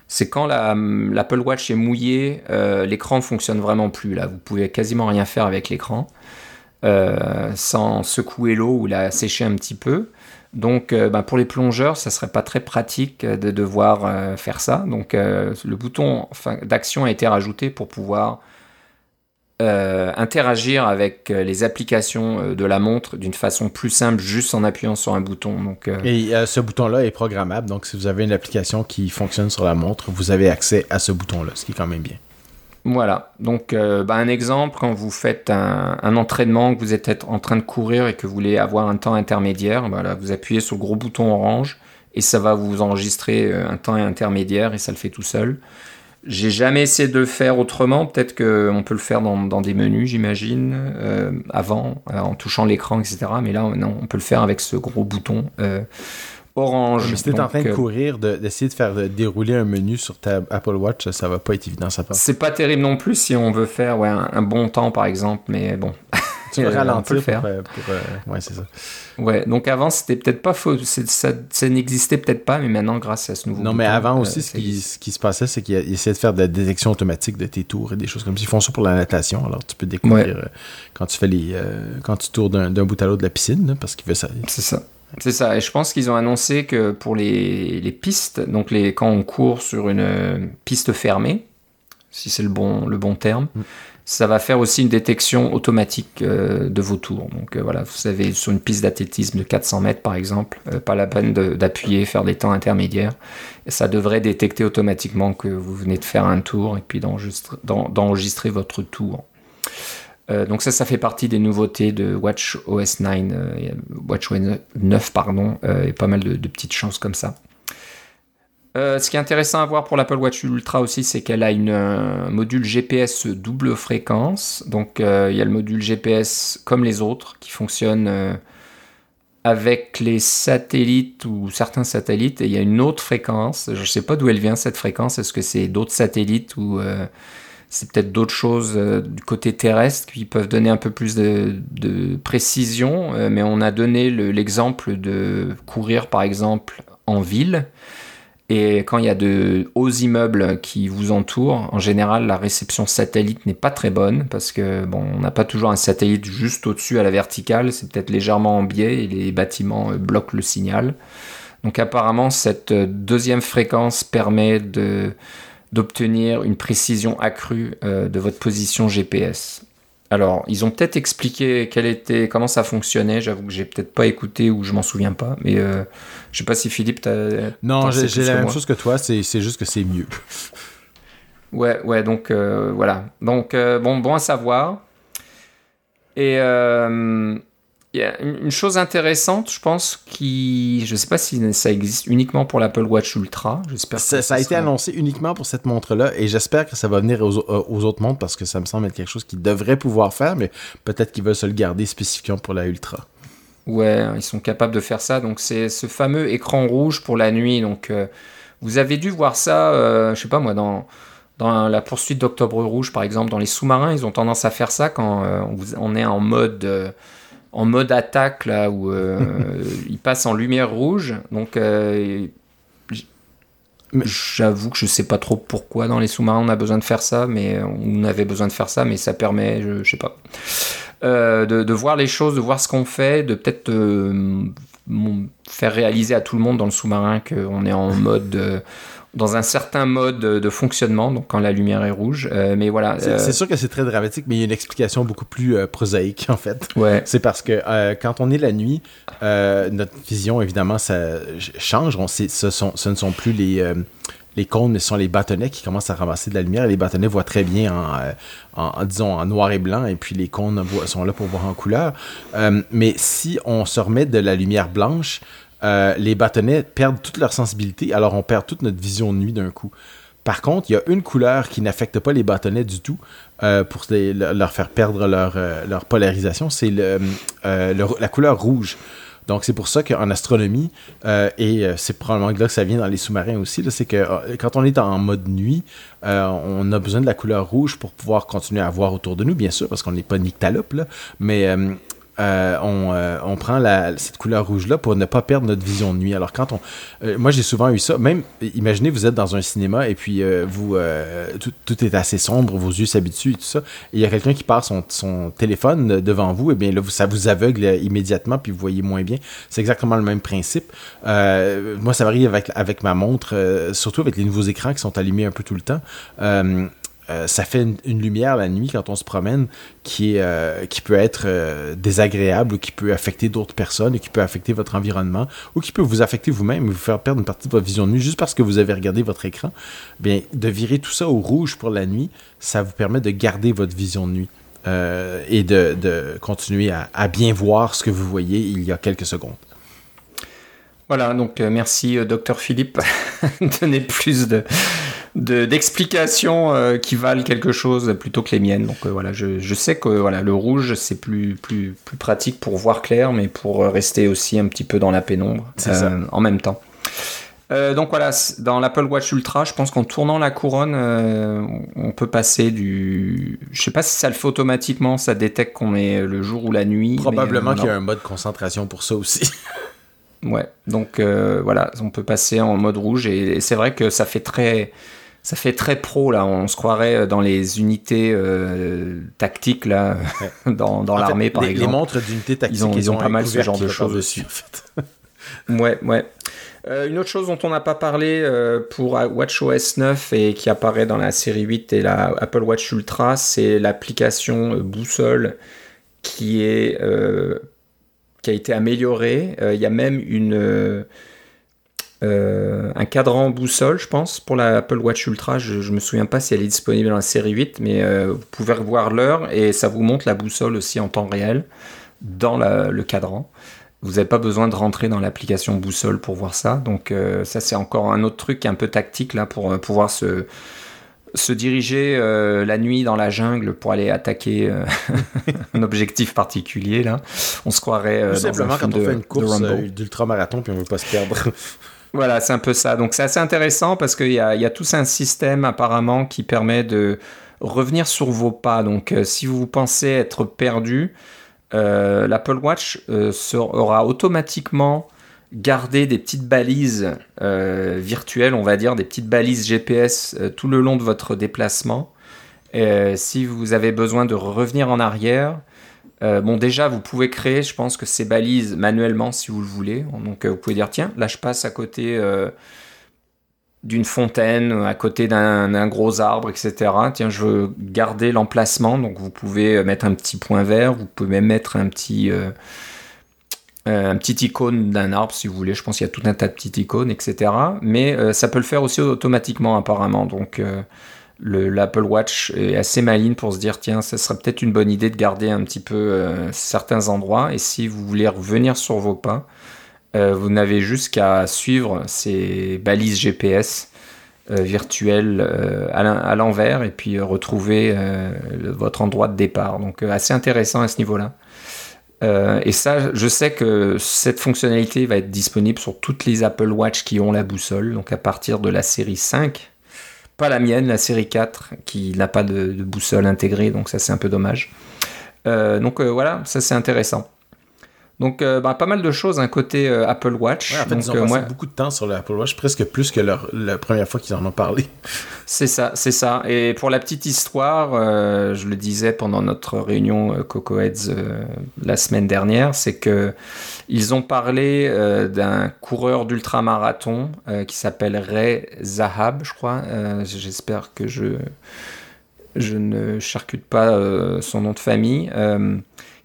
c'est quand l'Apple Watch est mouillé, euh, l'écran fonctionne vraiment plus. Là, vous pouvez quasiment rien faire avec l'écran euh, sans secouer l'eau ou la sécher un petit peu. Donc, bah, pour les plongeurs, ça serait pas très pratique de devoir faire ça. Donc, le bouton d'action a été rajouté pour pouvoir euh, interagir avec euh, les applications euh, de la montre d'une façon plus simple, juste en appuyant sur un bouton. Donc, Et ce bouton-là est programmable, donc si vous avez une application qui fonctionne sur la montre, vous avez accès à ce bouton-là, ce qui est quand même bien. Voilà, donc bah, un exemple, quand vous faites un, entraînement, que vous êtes en train de courir et que vous voulez avoir un temps intermédiaire, voilà, vous appuyez sur le gros bouton orange et ça va vous enregistrer un temps intermédiaire et ça le fait tout seul. J'ai jamais essayé de le faire autrement. Peut-être qu'on peut le faire dans, dans des menus, j'imagine, euh, avant, euh, en touchant l'écran, etc. Mais là, non, on peut le faire avec ce gros bouton euh, orange. Mais si tu en train de courir, d'essayer de, faire dérouler un menu sur ta Apple Watch, ça va pas être évident, ça passe. C'est pas terrible non plus si on veut faire ouais, un bon temps, par exemple. Mais bon, tu peux ralentir faire. Pour, euh, ouais, c'est ça. Ouais, donc avant, c'était peut-être pas faux. Ça, ça n'existait peut-être pas, mais maintenant, grâce à ce nouveau. Non, mais avant aussi, ce, qui, ce, qui, se passait, c'est qu'ils essayaient de faire de la détection automatique de tes tours et des choses comme ça. Ils font ça pour la natation. Alors, tu peux découvrir euh, quand tu fais les. Euh, quand tu tours d'un bout à l'autre de la piscine, parce qu'il veut ça. C'est ça. C'est ça. Et je pense qu'ils ont annoncé que pour les, les pistes, donc les, quand on court sur une piste fermée, si c'est le bon, le bon terme, mm ça va faire aussi une détection automatique euh, de vos tours. Donc euh, voilà, vous savez, sur une piste d'athlétisme de 400 mètres par exemple, euh, pas la peine d'appuyer, faire des temps intermédiaires. Et ça devrait détecter automatiquement que vous venez de faire un tour et puis d'enregistrer votre tour. donc ça, ça fait partie des nouveautés de Watch OS 9, Watch OS 9 pardon, et pas mal de, de petites choses comme ça. Euh, ce qui est intéressant à voir pour l'Apple Watch Ultra aussi, c'est qu'elle a un module GPS double fréquence. Donc euh, il y a le module GPS comme les autres qui fonctionne euh, avec les satellites ou certains satellites. Et il y a une autre fréquence. Je ne sais pas d'où elle vient cette fréquence. Est-ce que c'est d'autres satellites ou c'est peut-être d'autres choses du côté terrestre qui peuvent donner un peu plus de précision? mais on a donné l'exemple de courir par exemple en ville. Et quand il y a de hauts immeubles qui vous entourent, en général, la réception satellite n'est pas très bonne parce que bon, on n'a pas toujours un satellite juste au-dessus à la verticale, c'est peut-être légèrement en biais et les bâtiments euh, bloquent le signal. Donc apparemment, cette euh, deuxième fréquence permet d'obtenir une précision accrue euh, de votre position GPS. Alors, ils ont peut-être expliqué quel était, comment ça fonctionnait. J'avoue que j'ai peut-être pas écouté ou je m'en souviens pas. Mais euh, je sais pas si Philippe t'a. Non, j'ai la même chose que toi. C'est juste que c'est mieux. Ouais, ouais, donc voilà. Donc bon, bon à savoir. Et il y a une chose intéressante, je pense, qui, je sais pas si ça existe uniquement pour l'Apple Watch Ultra. J'espère. Ça, ça, a été annoncé uniquement pour cette montre-là, et j'espère que ça va venir aux, aux, autres montres parce que ça me semble être quelque chose qu'ils devraient pouvoir faire, mais peut-être qu'ils veulent se le garder spécifiquement pour la Ultra. Ouais, ils sont capables de faire ça. Donc c'est ce fameux écran rouge pour la nuit. Donc euh, vous avez dû voir ça, euh, je sais pas moi, dans dans la poursuite d'Octobre Rouge, par exemple, dans les sous-marins, ils ont tendance à faire ça quand euh, on est en mode en mode attaque là où euh, il passe en lumière rouge. Donc euh, j'avoue que je sais pas trop pourquoi dans les sous-marins on a besoin de faire ça, mais on avait besoin de faire ça, mais ça permet, je, sais pas, euh, de, voir les choses, de voir ce qu'on fait, de peut-être faire réaliser à tout le monde dans le sous-marin qu'on est en mode dans un certain mode de fonctionnement, donc quand la lumière est rouge. Euh, mais voilà. C'est euh, sûr que c'est très dramatique, mais il y a une explication beaucoup plus euh, prosaïque en fait. Ouais. C'est parce que quand on est la nuit, notre vision évidemment ça change. On sait, ce, sont, ce ne sont plus les les cônes, mais ce sont les bâtonnets qui commencent à ramasser de la lumière. Les bâtonnets voient très bien en, en, disons, en noir et blanc, et puis les cônes sont là pour voir en couleur. mais si on se remet de la lumière blanche, euh, les bâtonnets perdent toute leur sensibilité, alors on perd toute notre vision de nuit d'un coup. Par contre, il y a une couleur qui n'affecte pas les bâtonnets du tout euh, pour leur faire perdre leur, euh, polarisation, c'est la couleur rouge. Donc, c'est pour ça qu'en astronomie, et c'est probablement là que ça vient dans les sous-marins aussi, c'est que quand on est en mode nuit, on a besoin de la couleur rouge pour pouvoir continuer à voir autour de nous, bien sûr, parce qu'on n'est pas nyctalope, là, mais euh, euh, on, prend cette couleur rouge-là pour ne pas perdre notre vision de nuit. Alors quand on... Euh, moi j'ai souvent eu ça, même imaginez vous êtes dans un cinéma et puis vous tout, est assez sombre, vos yeux s'habituent et tout ça, il y a quelqu'un qui passe son, téléphone devant vous, et bien là ça vous aveugle immédiatement puis vous voyez moins bien. C'est exactement le même principe. moi ça avec, avec ma montre, surtout avec les nouveaux écrans qui sont allumés un peu tout le temps. Euh, ça fait une, lumière la nuit quand on se promène qui, euh, peut être euh, désagréable ou qui peut affecter d'autres personnes et qui peut affecter votre environnement ou qui peut vous affecter vous-même et vous faire perdre une partie de votre vision de nuit juste parce que vous avez regardé votre écran. Bien, de virer tout ça au rouge pour la nuit, ça vous permet de garder votre vision de nuit. et de, continuer à, bien voir ce que vous voyez il y a quelques secondes. Voilà, donc merci docteur Philippe. Donner plus de, d'explications euh, qui valent quelque chose plutôt que les miennes. Donc euh, voilà, je, je, sais que voilà, le rouge c'est plus, plus, plus pratique pour voir clair, mais pour rester aussi un petit peu dans la pénombre euh, en même temps. donc voilà, dans l'Apple Watch Ultra, je pense qu'en tournant la couronne, on peut passer du. Je sais pas si ça le fait automatiquement, ça détecte qu'on est le jour ou la nuit. Probablement qu'il y a un mode concentration pour ça aussi. ouais, donc voilà, on peut passer en mode rouge et c'est vrai que ça fait très ça fait très pro là. On se croirait euh, dans les unités euh, tactiques là, dans, dans l'armée par exemple. Les montres d'unités tactiques, ils ont, ils ont pas mal ce genre de choses dessus. En fait. ouais, ouais. Euh, une autre chose dont on n'a pas parlé euh, pour WatchOS 9 et qui apparaît dans la série 8 et la Apple Watch Ultra, c'est l'application boussole qui est qui a été améliorée. Il y a même une euh, un cadran boussole, je pense, pour la Apple Watch Ultra. Je, ne me souviens pas si elle est disponible dans la série 8, mais euh, vous pouvez revoir l'heure et ça vous montre la boussole aussi en temps réel dans le cadran. Vous n'avez pas besoin de rentrer dans l'application boussole pour voir ça. Donc euh, ça c'est encore un autre truc un peu tactique là pour pouvoir se, se diriger la nuit dans la jungle pour aller attaquer un objectif particulier là. On se croirait Tout simplement quand on fait une course d'ultra marathon puis on veut pas se perdre. Voilà, c'est un peu ça. Donc c'est assez intéressant parce qu'il y a, y a tout un système apparemment qui permet de revenir sur vos pas. Donc euh, si vous pensez être perdu, euh, l'Apple Watch euh, aura automatiquement gardé des petites balises virtuelles, on va dire, des petites balises GPS tout le long de votre déplacement. si vous avez besoin de revenir en arrière, euh, bon, déjà, vous pouvez créer, je pense que ces balises manuellement si vous le voulez. Donc, euh, vous pouvez dire, tiens, là, je passe à côté euh, d'une fontaine, à côté d'un gros arbre, etc. Tiens, je veux garder l'emplacement. Donc, vous pouvez mettre un petit point vert, vous pouvez même mettre un petit, un petit icône d'un arbre si vous voulez. Je pense qu'il y a tout un tas de petites icônes, etc. Mais ça peut le faire aussi automatiquement, apparemment. Donc, l'Apple Watch est assez maligne pour se dire tiens, ça serait peut-être une bonne idée de garder un petit peu euh, certains endroits. Et si vous voulez revenir sur vos pas, euh, vous n'avez juste qu'à suivre ces balises GPS euh, virtuelles à l'envers et puis retrouver votre endroit de départ. Donc assez intéressant à ce niveau-là. Et ça, je sais que cette fonctionnalité va être disponible sur toutes les Apple Watch qui ont la boussole, donc à partir de la série 5 pas la mienne, la série 4, qui n'a pas de, boussole intégrée, donc ça c'est un peu dommage. Euh, donc euh, voilà, ça c'est intéressant. Donc, euh, bah, pas mal de choses, un côté euh, Apple Watch. en fait, ils ont passé beaucoup de temps sur l'Apple Watch, presque plus que leur, la première fois qu'ils en ont parlé. C'est ça, c'est ça. Et pour la petite histoire, euh, je le disais pendant notre réunion Coco Heads la semaine dernière, c'est que ils ont parlé d'un coureur d'ultramarathon qui s'appelle Ray Zahab, je crois. J'espère que je, je ne charcute pas son nom de famille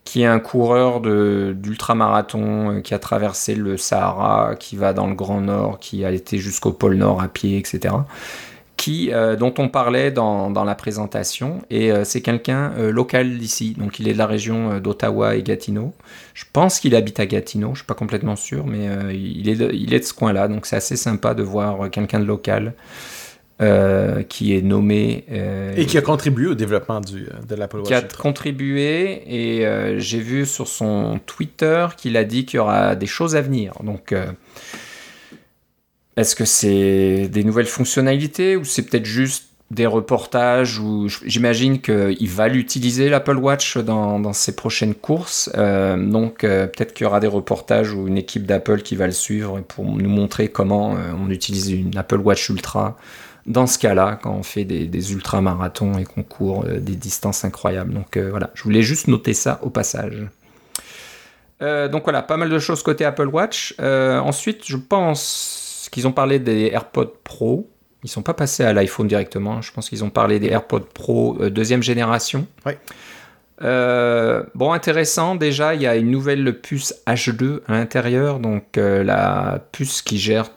qui est un coureur d'ultramarathon euh, qui a traversé le Sahara, qui va dans le Grand Nord, qui a été jusqu'au pôle Nord à pied, etc. Qui, euh, dont on parlait dans, la présentation, et euh, c'est quelqu'un local d'ici, donc il est de la région d'Ottawa et Gatineau. Je pense qu'il habite à Gatineau, je suis pas complètement sûr, mais il, est il est de ce coin-là, donc c'est assez sympa de voir quelqu'un de local euh, qui est nommé... Euh, et qui a contribué au développement du, de l'Apple Watch. Qui a contribué, et euh, j'ai vu sur son Twitter qu'il a dit qu'il y aura des choses à venir. Donc, est-ce que c'est des nouvelles fonctionnalités ou c'est peut-être juste des reportages où j'imagine qu'il va l'utiliser l'Apple Watch dans, dans, ses prochaines courses. donc peut-être qu'il y aura des reportages ou une équipe d'Apple qui va le suivre pour nous montrer comment on utilise une Apple Watch Ultra dans ce cas-là, quand on fait des, des ultramarathons et qu'on court euh, des distances incroyables. Donc euh, voilà, je voulais juste noter ça au passage. Euh, donc voilà, pas mal de choses côté Apple Watch. ensuite, je pense qu'ils ont parlé des AirPods Pro. Ils sont pas passés à l'iPhone directement. Je pense qu'ils ont parlé des AirPods Pro deuxième génération. Oui. Euh, bon, intéressant, déjà, il y a une nouvelle puce H2 à l'intérieur, donc euh, la puce qui gère,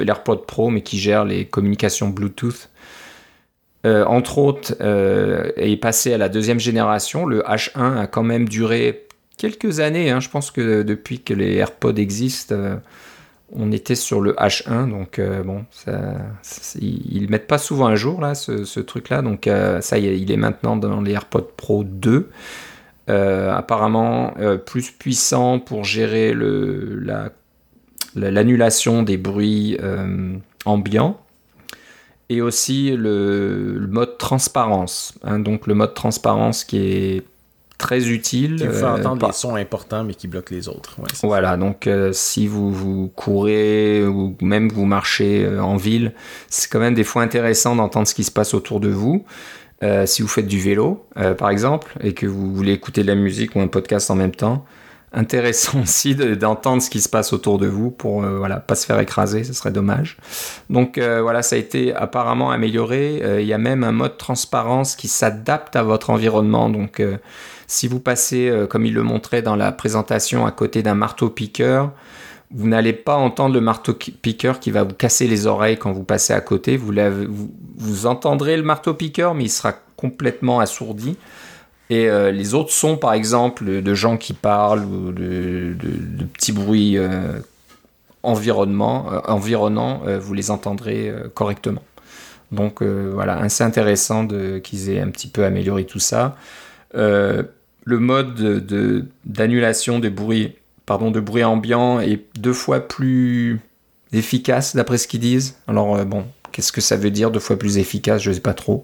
l'AirPod Pro, mais qui gère les communications Bluetooth. Euh, entre autres, est passé à la deuxième génération. Le H1 a quand même duré quelques années. Hein. Je pense que depuis que les AirPods existent, on était sur le H1, donc euh, bon, ils, mettent pas souvent un jour ce, truc-là, donc euh, ça il est maintenant dans les AirPods Pro 2. Euh, apparemment plus puissant pour gérer l'annulation des bruits ambiants et aussi le, mode transparence. Hein. donc le mode transparence qui est très utile. Qui vous fait euh, entendre des sons importants, mais qui bloquent les autres. voilà, donc euh, si vous, vous courez ou même vous marchez euh, en ville, c'est quand même des fois intéressant d'entendre ce qui se passe autour de vous. si vous faites du vélo, par exemple, et que vous voulez écouter de la musique ou un podcast en même temps, intéressant aussi d'entendre ce qui se passe autour de vous pour voilà pas se faire écraser, ce serait dommage. Donc voilà, ça a été apparemment amélioré. Il y a même un mode transparence qui s'adapte à votre environnement. Donc si vous passez, euh, comme il le montrait dans la présentation, à côté d'un marteau-piqueur, vous n'allez pas entendre le marteau-piqueur qui va vous casser les oreilles quand vous passez à côté. Vous, vous, entendrez le marteau-piqueur, mais il sera complètement assourdi. Et euh, les autres sons, par exemple, de gens qui parlent ou de, petits bruits euh, environnement, environnants, vous les entendrez correctement. Donc voilà, assez intéressant qu'ils aient un petit peu amélioré tout ça. Euh, le mode d'annulation de, bruit, pardon, de bruit ambiant est deux fois plus efficace d'après ce qu'ils disent. Alors euh, bon, qu'est-ce que ça veut dire deux fois plus efficace Je ne sais pas trop.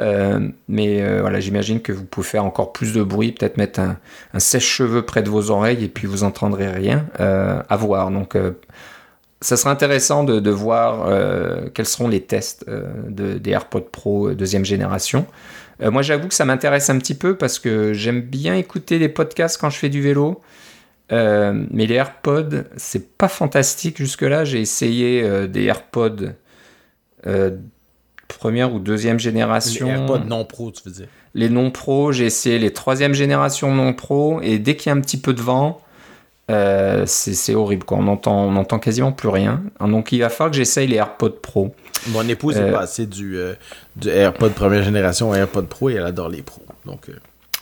Euh, mais voilà, j'imagine que vous pouvez faire encore plus de bruit, peut-être mettre un, sèche-cheveux près de vos oreilles et puis vous entendrez rien. à voir. Donc ça sera intéressant de, voir quels seront les tests des AirPods Pro deuxième génération. Euh, moi, j'avoue que ça m'intéresse un petit peu parce que j'aime bien écouter des podcasts quand je fais du vélo. Euh, mais les AirPods, c'est pas fantastique jusque-là. J'ai essayé euh, des AirPods première ou deuxième génération. Les AirPods non pro, tu veux dire Les non pro, j'ai essayé les troisième génération non pro. Et dès qu'il y a un petit peu de vent, Euh, c'est horrible, quoi. On entend, on entend quasiment plus rien. Donc, il va falloir que j'essaye les AirPods Pro. Mon épouse est passée du, du AirPod première génération au AirPod Pro et elle adore les pros. Donc,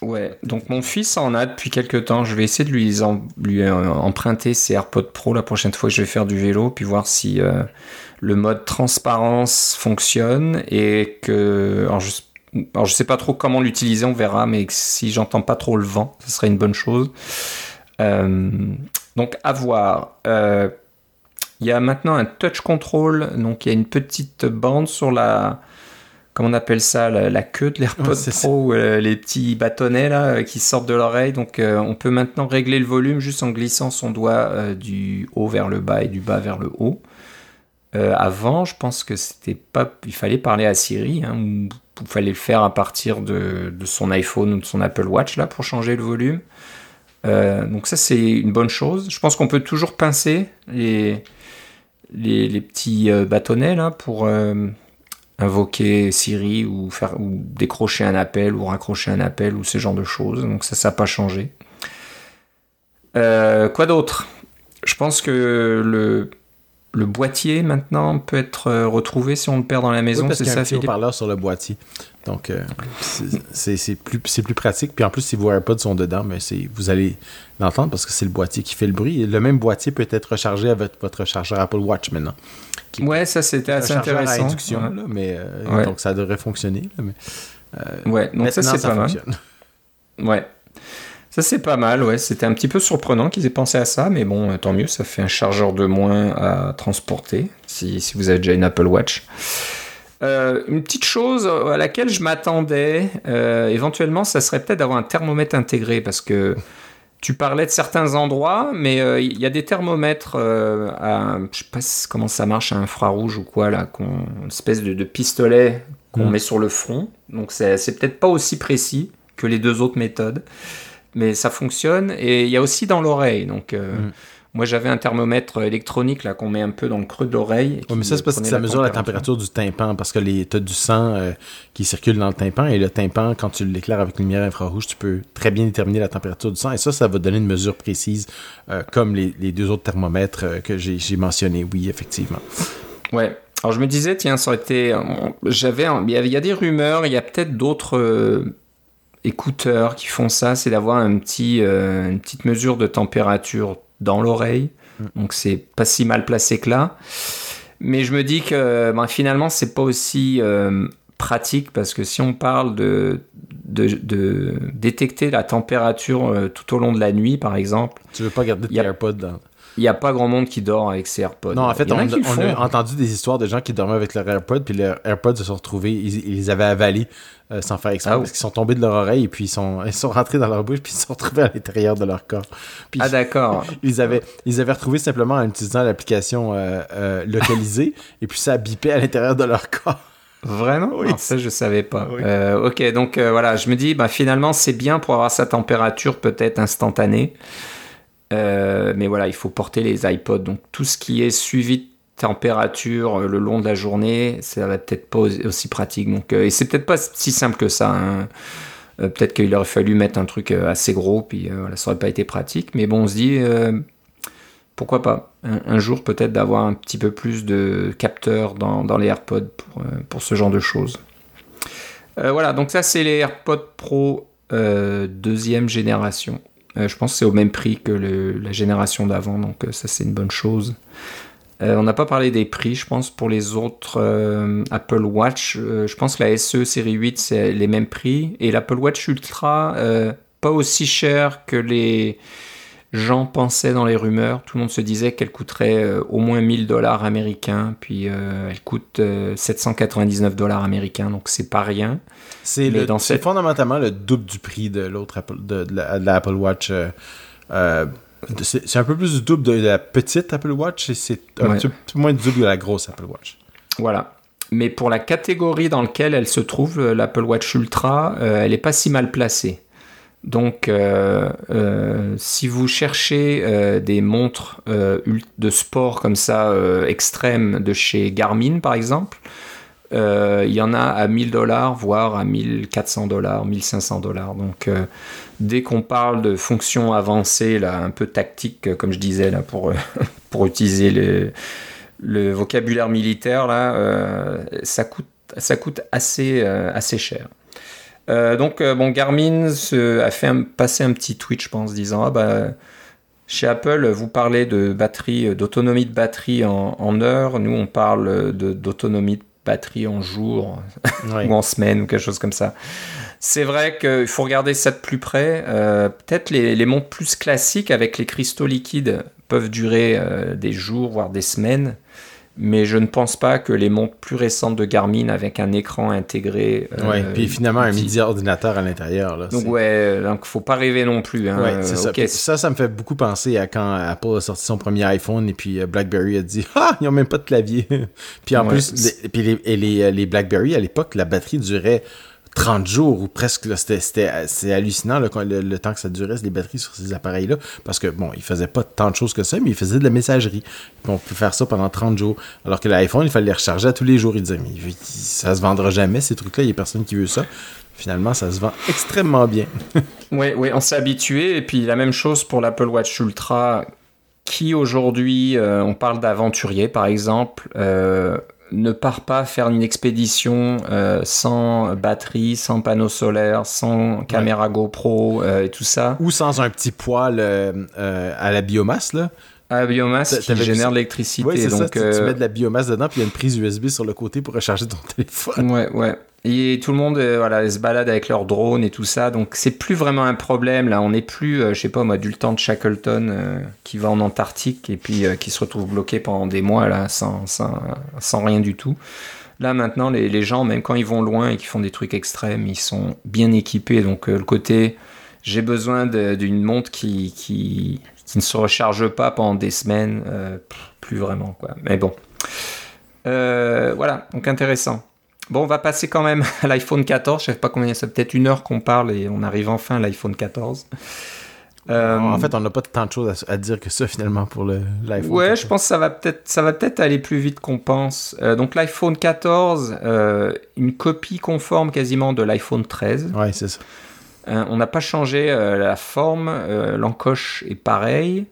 Ouais, donc mon fils en a depuis quelques temps. Je vais essayer de lui, lui emprunter ses AirPods Pro la prochaine fois que je vais faire du vélo, puis voir si le mode transparence fonctionne et que. Alors je, alors je sais pas trop comment l'utiliser, on verra, mais si j'entends pas trop le vent, ce serait une bonne chose. Euh, donc à voir. Euh, il y a maintenant un touch control, donc il y a une petite bande sur la, comment on appelle ça, la, queue de l'AirPod Pro, euh, les petits bâtonnets là qui sortent de l'oreille. Donc on peut maintenant régler le volume juste en glissant son doigt du haut vers le bas et du bas vers le haut. Euh, avant, je pense que c'était pas, il fallait parler à Siri, hein, ou il fallait le faire à partir de, son iPhone ou de son Apple Watch là pour changer le volume. Euh, donc ça c'est une bonne chose. Je pense qu'on peut toujours pincer les, les, petits euh, bâtonnets là pour invoquer Siri ou faire ou décrocher un appel ou raccrocher un appel ou ce genre de choses. Donc ça ça n'a pas changé. quoi d'autre? Je pense que le le boîtier maintenant peut être euh, retrouvé si on le perd dans la maison. c'est ça. Un parleur sur le boîtier. Donc euh, c'est plus c'est plus pratique. Puis en plus si vos AirPods sont dedans, mais c'est vous allez l'entendre parce que c'est le boîtier qui fait le bruit. le même boîtier peut être rechargé avec votre chargeur Apple Watch maintenant. Ouais, ça c'était assez intéressant. À induction, mais euh, donc ça devrait fonctionner. ouais, donc ça c'est pas mal. Ouais. Ça, c'est pas mal, ouais. C'était un petit peu surprenant qu'ils aient pensé à ça, mais bon, euh, tant mieux, ça fait un chargeur de moins à transporter, si, vous avez déjà une Apple Watch. Euh, une petite chose à laquelle je m'attendais, euh, éventuellement, ça serait peut-être d'avoir un thermomètre intégré, parce que tu parlais de certains endroits, mais il y a des thermomètres à, je sais pas comment ça marche, à infrarouge ou quoi, là, une espèce de, pistolet qu'on mm. met sur le front. Donc c'est peut-être pas aussi précis que les deux autres méthodes mais ça fonctionne. Et il y a aussi dans l'oreille. Donc, euh, mm. Moi, j'avais un thermomètre électronique là qu'on met un peu dans le creux de l'oreille. Oui, mais ça, c'est parce que ça mesure la température du tympan, parce que tu as du sang euh, qui circule dans le tympan, et le tympan, quand tu l'éclaires avec une lumière infrarouge, tu peux très bien déterminer la température du sang, et ça, ça va donner une mesure précise, euh, comme les, deux autres thermomètres que j'ai mentionnés. Oui, effectivement. Ouais. Alors je me disais, tiens, ça aurait été. J'avais. Il y a des rumeurs, il y a peut-être d'autres écouteurs qui font ça, c'est d'avoir un petit, euh, une petite mesure de température dans l'oreille. Mm. Donc c'est pas si mal placé que là. Mais je me dis que ben, finalement c'est pas aussi euh, pratique parce que si on parle de, de, détecter la température euh, tout au long de la nuit par exemple. Tu veux pas garder tes AirPods dans il n'y a pas grand monde qui dort avec ses AirPods. Non, en fait, on, a, entendu des histoires de gens qui dormaient avec leurs AirPods, puis leurs AirPods se sont retrouvés, ils, les avaient avalés euh, sans faire exprès, ah parce qu'ils sont tombés de leur oreille, et puis ils sont, ils sont rentrés dans leur bouche, puis ils se sont retrouvés à l'intérieur de leur corps. ah, d'accord. Ils avaient, ils avaient retrouvé simplement en utilisant l'application euh, euh, localisée, et puis ça bipait à l'intérieur de leur corps. Vraiment? Oui. ça, je savais pas. ok, donc voilà, je me dis, bah, finalement, c'est bien pour avoir sa température peut-être instantanée. Euh, mais voilà, il faut porter les iPods. Donc tout ce qui est suivi de température euh, le long de la journée, ça va peut-être pas aussi pratique. Donc, euh, et c'est peut-être pas si simple que ça. Hein. peut-être qu'il aurait fallu mettre un truc assez gros, puis voilà, ça aurait pas été pratique. Mais bon, on se dit, pourquoi pas? Un, jour peut-être d'avoir un petit peu plus de capteurs dans, les AirPods pour, pour, ce genre de choses. voilà, donc ça c'est les AirPods Pro deuxième génération. Euh, je pense que c'est au même prix que la génération d'avant, donc euh, ça c'est une bonne chose. Euh, on n'a pas parlé des prix, je pense, pour les autres Apple Watch. je pense que la SE série 8, c'est les mêmes prix. Et l'Apple Watch Ultra, pas aussi cher que les, gens pensaient dans les rumeurs, tout le monde se disait qu'elle coûterait au moins 1000 dollars américains, puis elle coûte 799 euh, dollars américains, donc c'est pas rien. C'est fondamentalement le double du prix de l'autre de, de, l'Apple Watch. c'est un peu plus du double de la petite Apple Watch et c'est un peu moins du double de la grosse Apple Watch. Voilà. Mais pour la catégorie dans laquelle elle se trouve, l'Apple Watch Ultra, elle est pas si mal placée. Donc, euh, euh, si vous cherchez euh, des montres de sport comme ça, extrêmes, de chez Garmin par exemple, Euh, il y en a à 1000 dollars, voire à 1400 dollars, 1500 dollars. Donc, euh, dès qu'on parle de fonctions avancées, là, un peu tactiques, comme je disais, pour, pour utiliser le, le vocabulaire militaire, là, ça coûte, ça coûte assez, assez cher. donc, bon, Garmin a fait passer un petit tweet, je pense, disant Ah, bah chez Apple, vous parlez de batterie, d'autonomie de batterie en, en heure. Nous, on parle d'autonomie de batterie en jour ou en semaine ou quelque chose comme ça. C'est vrai qu'il faut regarder ça de plus près. Euh, peut-être les, les, montres plus classiques avec les cristaux liquides peuvent durer euh, des jours, voire des semaines mais je ne pense pas que les montres plus récentes de Garmin avec un écran intégré. Euh, ouais, puis finalement un midi ordinateur à l'intérieur. Donc ouais, donc faut pas rêver non plus. Hein. Ouais, c'est ça. ça. Ça me fait beaucoup penser à quand Apple a sorti son premier iPhone et puis euh, BlackBerry a dit ah ils ont même pas de clavier. puis en plus, les, puis les, les, les BlackBerry à l'époque la batterie durait 30 jours ou presque. C'est hallucinant le, le, temps que ça durait, les batteries sur ces appareils-là. Parce que, bon, ils faisaient pas tant de choses que ça, mais ils faisaient de la messagerie. on peut faire ça pendant 30 jours. Alors que l'iPhone, il fallait les recharger à tous les jours. Ils disaient, mais ça se vendra jamais, ces trucs-là. Il y a personne qui veut ça. Finalement, ça se vend extrêmement bien. oui, oui, on s'est habitué. Et puis, la même chose pour l'Apple Watch Ultra, qui aujourd'hui, euh, on parle d'aventurier, par exemple. Euh, ne part pas faire une expédition euh, sans batterie, sans panneau solaire, sans caméra GoPro euh, et tout ça. Ou sans un petit poêle euh, à la biomasse, là. À la biomasse qui génère de l'électricité. Oui, c'est ça. Tu, mets de la biomasse dedans, puis il y a une prise USB sur le côté pour recharger ton téléphone. Ouais, ouais. Et tout le monde euh, voilà, se balade avec leur drone et tout ça. Donc c'est plus vraiment un problème. Là, on n'est plus, euh, je sais pas moi, du temps de Shackleton euh, qui va en Antarctique et puis qui se retrouve bloqué pendant des mois là, sans, sans, sans rien du tout. Là maintenant, les, les, gens, même quand ils vont loin et qu'ils font des trucs extrêmes, ils sont bien équipés. Donc le côté, j'ai besoin d'une montre qui, qui, qui, ne se recharge pas pendant des semaines, plus vraiment quoi. Mais bon, voilà, donc intéressant. Bon, on va passer quand même à l'iPhone 14. Je sais pas combien, c'est peut-être une heure qu'on parle et on arrive enfin à l'iPhone 14. Euh, en fait, on n'a pas tant de choses à, dire que ça finalement pour l'iPhone. Ouais, je pense que ça va peut-être, ça va peut-être aller plus vite qu'on pense. Euh, donc l'iPhone 14, euh, une copie conforme quasiment de l'iPhone 13. Ouais, c'est ça. On n'a pas changé la forme, l'encoche est pareil.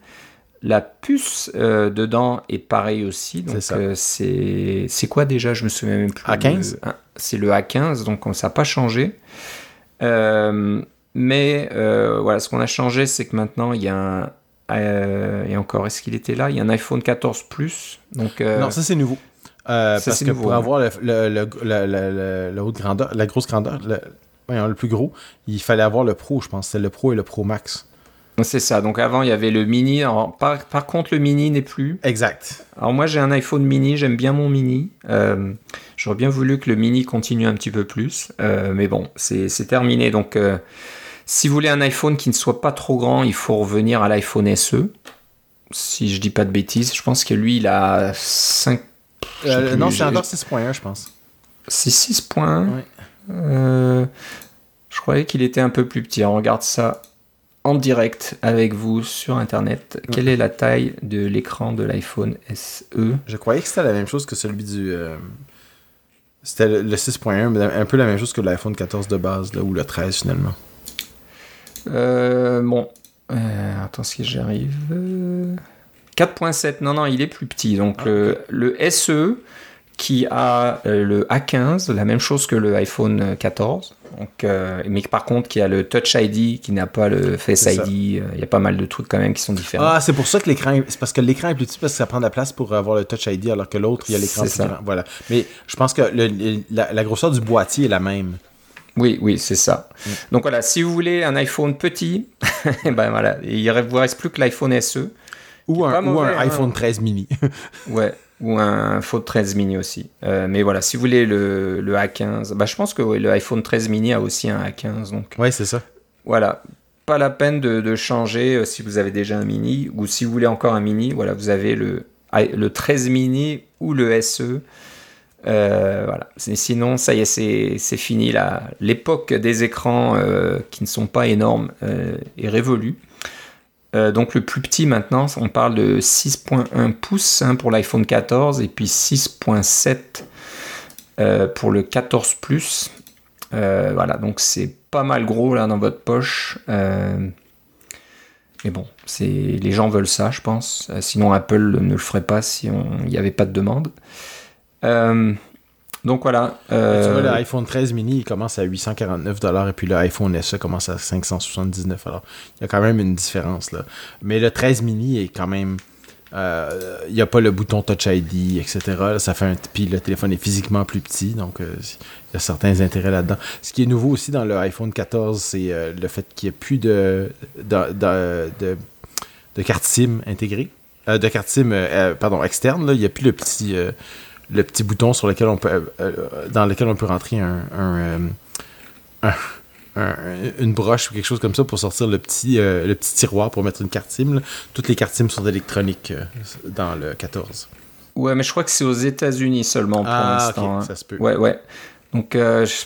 La puce euh, dedans est pareil aussi. Donc euh, c'est quoi déjà? Je me souviens même plus. A15 C'est le A15, donc ça n'a pas changé. Euh, mais voilà, ce qu'on a changé, c'est que maintenant il y a un. et encore, est-ce qu'il était là? Il y a un iPhone 14 Plus. Donc, non, ça c'est nouveau. parce que pour avoir le, haute grandeur, la grosse grandeur, le, le plus gros, il fallait avoir le Pro, je pense. C'est le Pro et le Pro Max. C'est ça. Donc avant, il y avait le mini. par, contre, le mini n'est plus. Exact. Alors moi, j'ai un iPhone mini. J'aime bien mon mini. Euh, j'aurais bien voulu que le mini continue un petit peu plus. Euh, mais bon, c'est terminé. Donc, euh, si vous voulez un iPhone qui ne soit pas trop grand, il faut revenir à l'iPhone SE. Si je dis pas de bêtises, je pense que lui, il a 5. non, c'est encore 6.1, je pense. C'est 6.1 oui. Je croyais qu'il était un peu plus petit. On regarde ça en direct avec vous sur Internet. Quelle est la taille de l'écran de l'iPhone SE Je croyais que c'était la même chose que celui du... Euh, c'était le, 6.1, mais un peu la même chose que l'iPhone 14 de base, là, ou le 13 finalement. Euh, bon. Euh, attends, si j'arrive... 4.7, non, non, il est plus petit. Donc ah, le, le SE qui a le A15, la même chose que le iPhone 14. Donc, euh, mais par contre, qui a le Touch ID, qui n'a pas le Face ID. Euh, il y a pas mal de trucs quand même qui sont différents. Ah, c'est pour ça que l'écran, c'est parce que l'écran est plus petit parce que ça prend de la place pour avoir le Touch ID, alors que l'autre, il y a l'écran plus grand. Voilà. Mais je pense que la, grosseur du boîtier est la même. Oui, oui, c'est ça. Mm. Donc voilà, si vous voulez un iPhone petit, ben voilà, il ne vous reste plus que l'iPhone SE. Ou un, ou un hein. iPhone 13 mini. ouais, ou un Fold 13 mini aussi. Euh, mais voilà, si vous voulez le, le A15, bah, je pense que le iPhone 13 mini a aussi un A15. Donc, ouais, c'est ça. Voilà, pas la peine de, de, changer euh, si vous avez déjà un mini ou si vous voulez encore un mini. Voilà, vous avez le, le 13 mini ou le SE. Euh, voilà. Sinon, ça y est, c'est fini. L'époque des écrans qui ne sont pas énormes est révolue. Euh, donc le plus petit maintenant, on parle de 6.1 pouces hein, pour l'iPhone 14 et puis 6.7 pour le 14 Plus. voilà, donc c'est pas mal gros là dans votre poche. mais bon, c'est les gens veulent ça, je pense. sinon, Apple ne le ferait pas si il n'y avait pas de demande. Donc voilà. Euh... Tu vois, l'iPhone 13 mini, il commence à 849 et puis l'iPhone SE commence à 579 Alors, il y a quand même une différence là. Mais le 13 mini est quand même. Euh, il n'y a pas le bouton Touch ID, etc. ça fait un... Puis le téléphone est physiquement plus petit, donc euh, il y a certains intérêts là-dedans. Ce qui est nouveau aussi dans le iPhone 14, c'est euh, le fait qu'il n'y ait plus de, de, de, de, carte SIM intégrée. de carte SIM, pardon, externe. Là. Il n'y a plus le petit le petit bouton sur lequel on peut, euh, euh, dans lequel on peut rentrer euh, un, une broche ou quelque chose comme ça pour sortir le petit, le petit tiroir pour mettre une carte SIM. Toutes les cartes SIM sont électroniques dans le 14. Ouais, mais je crois que c'est aux États-Unis seulement pour ah, l'instant. Hein. ça se peut. Ouais, ouais. Donc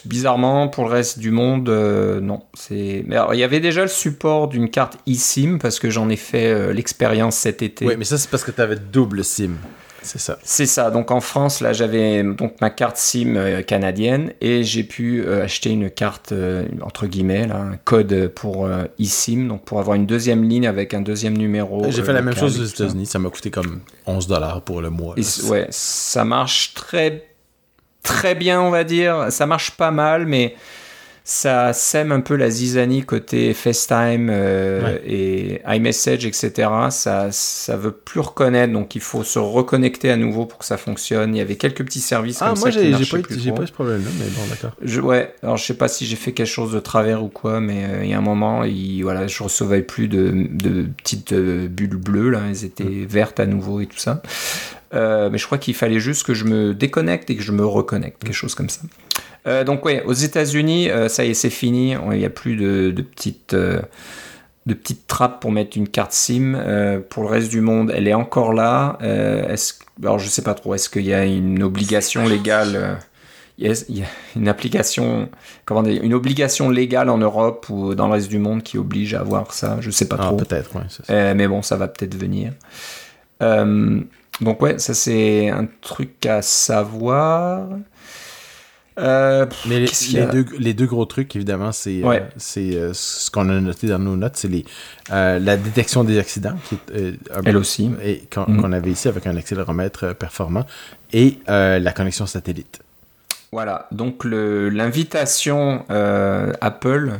bizarrement, pour le reste du monde, non. C'est. il y avait déjà le support d'une carte eSIM parce que j'en ai fait l'expérience cet été. Oui, mais ça c'est parce que tu avais double SIM. C'est ça. C'est ça. Donc en France, là, j'avais donc ma carte SIM euh, canadienne et j'ai pu euh, acheter une carte euh, entre guillemets, là, un code pour eSIM, donc pour avoir une deuxième ligne avec un deuxième numéro. J'ai fait la même chose aux États-Unis. Ça m'a coûté comme 11 dollars pour le mois. ouais, ça marche très très bien, on va dire. Ça marche pas mal, mais ça sème un peu la zizanie côté FaceTime euh, et iMessage, etc. Ça, ça veut plus reconnaître, donc il faut se reconnecter à nouveau pour que ça fonctionne. Il y avait quelques petits services ah, comme moi ça qui j'ai pas, j'ai pas ce problème-là, mais bon, d'accord. Je, ouais, alors je sais pas si j'ai fait quelque chose de travers ou quoi, mais euh, il y a un moment, il, voilà, je recevais plus de, de petites euh, bulles bleues, là, elles étaient mm. vertes à nouveau et tout ça. mais je crois qu'il fallait juste que je me déconnecte et que je me reconnecte, quelque chose comme ça. Euh, donc ouais, aux États-Unis, euh, ça y est, c'est fini. Il n'y a plus de, petites euh, de petites trappes pour mettre une carte SIM. pour le reste du monde, elle est encore là. est-ce, alors je sais pas trop. Est-ce qu'il y a une obligation légale il y, a, une application, comment dire, une obligation légale en Europe ou dans le reste du monde qui oblige à avoir ça? Je sais pas ah, trop. Peut-être, mais bon, ça va peut-être venir. donc ouais, ça c'est un truc à savoir. Euh, Mais les, deux, gros trucs, évidemment, c'est euh, euh, ce qu'on a noté dans nos notes, c'est la détection des accidents, qui est, elle aussi, et mm. qu'on avait ici avec un accéléromètre performant, et la connexion satellite. Voilà, donc l'invitation Apple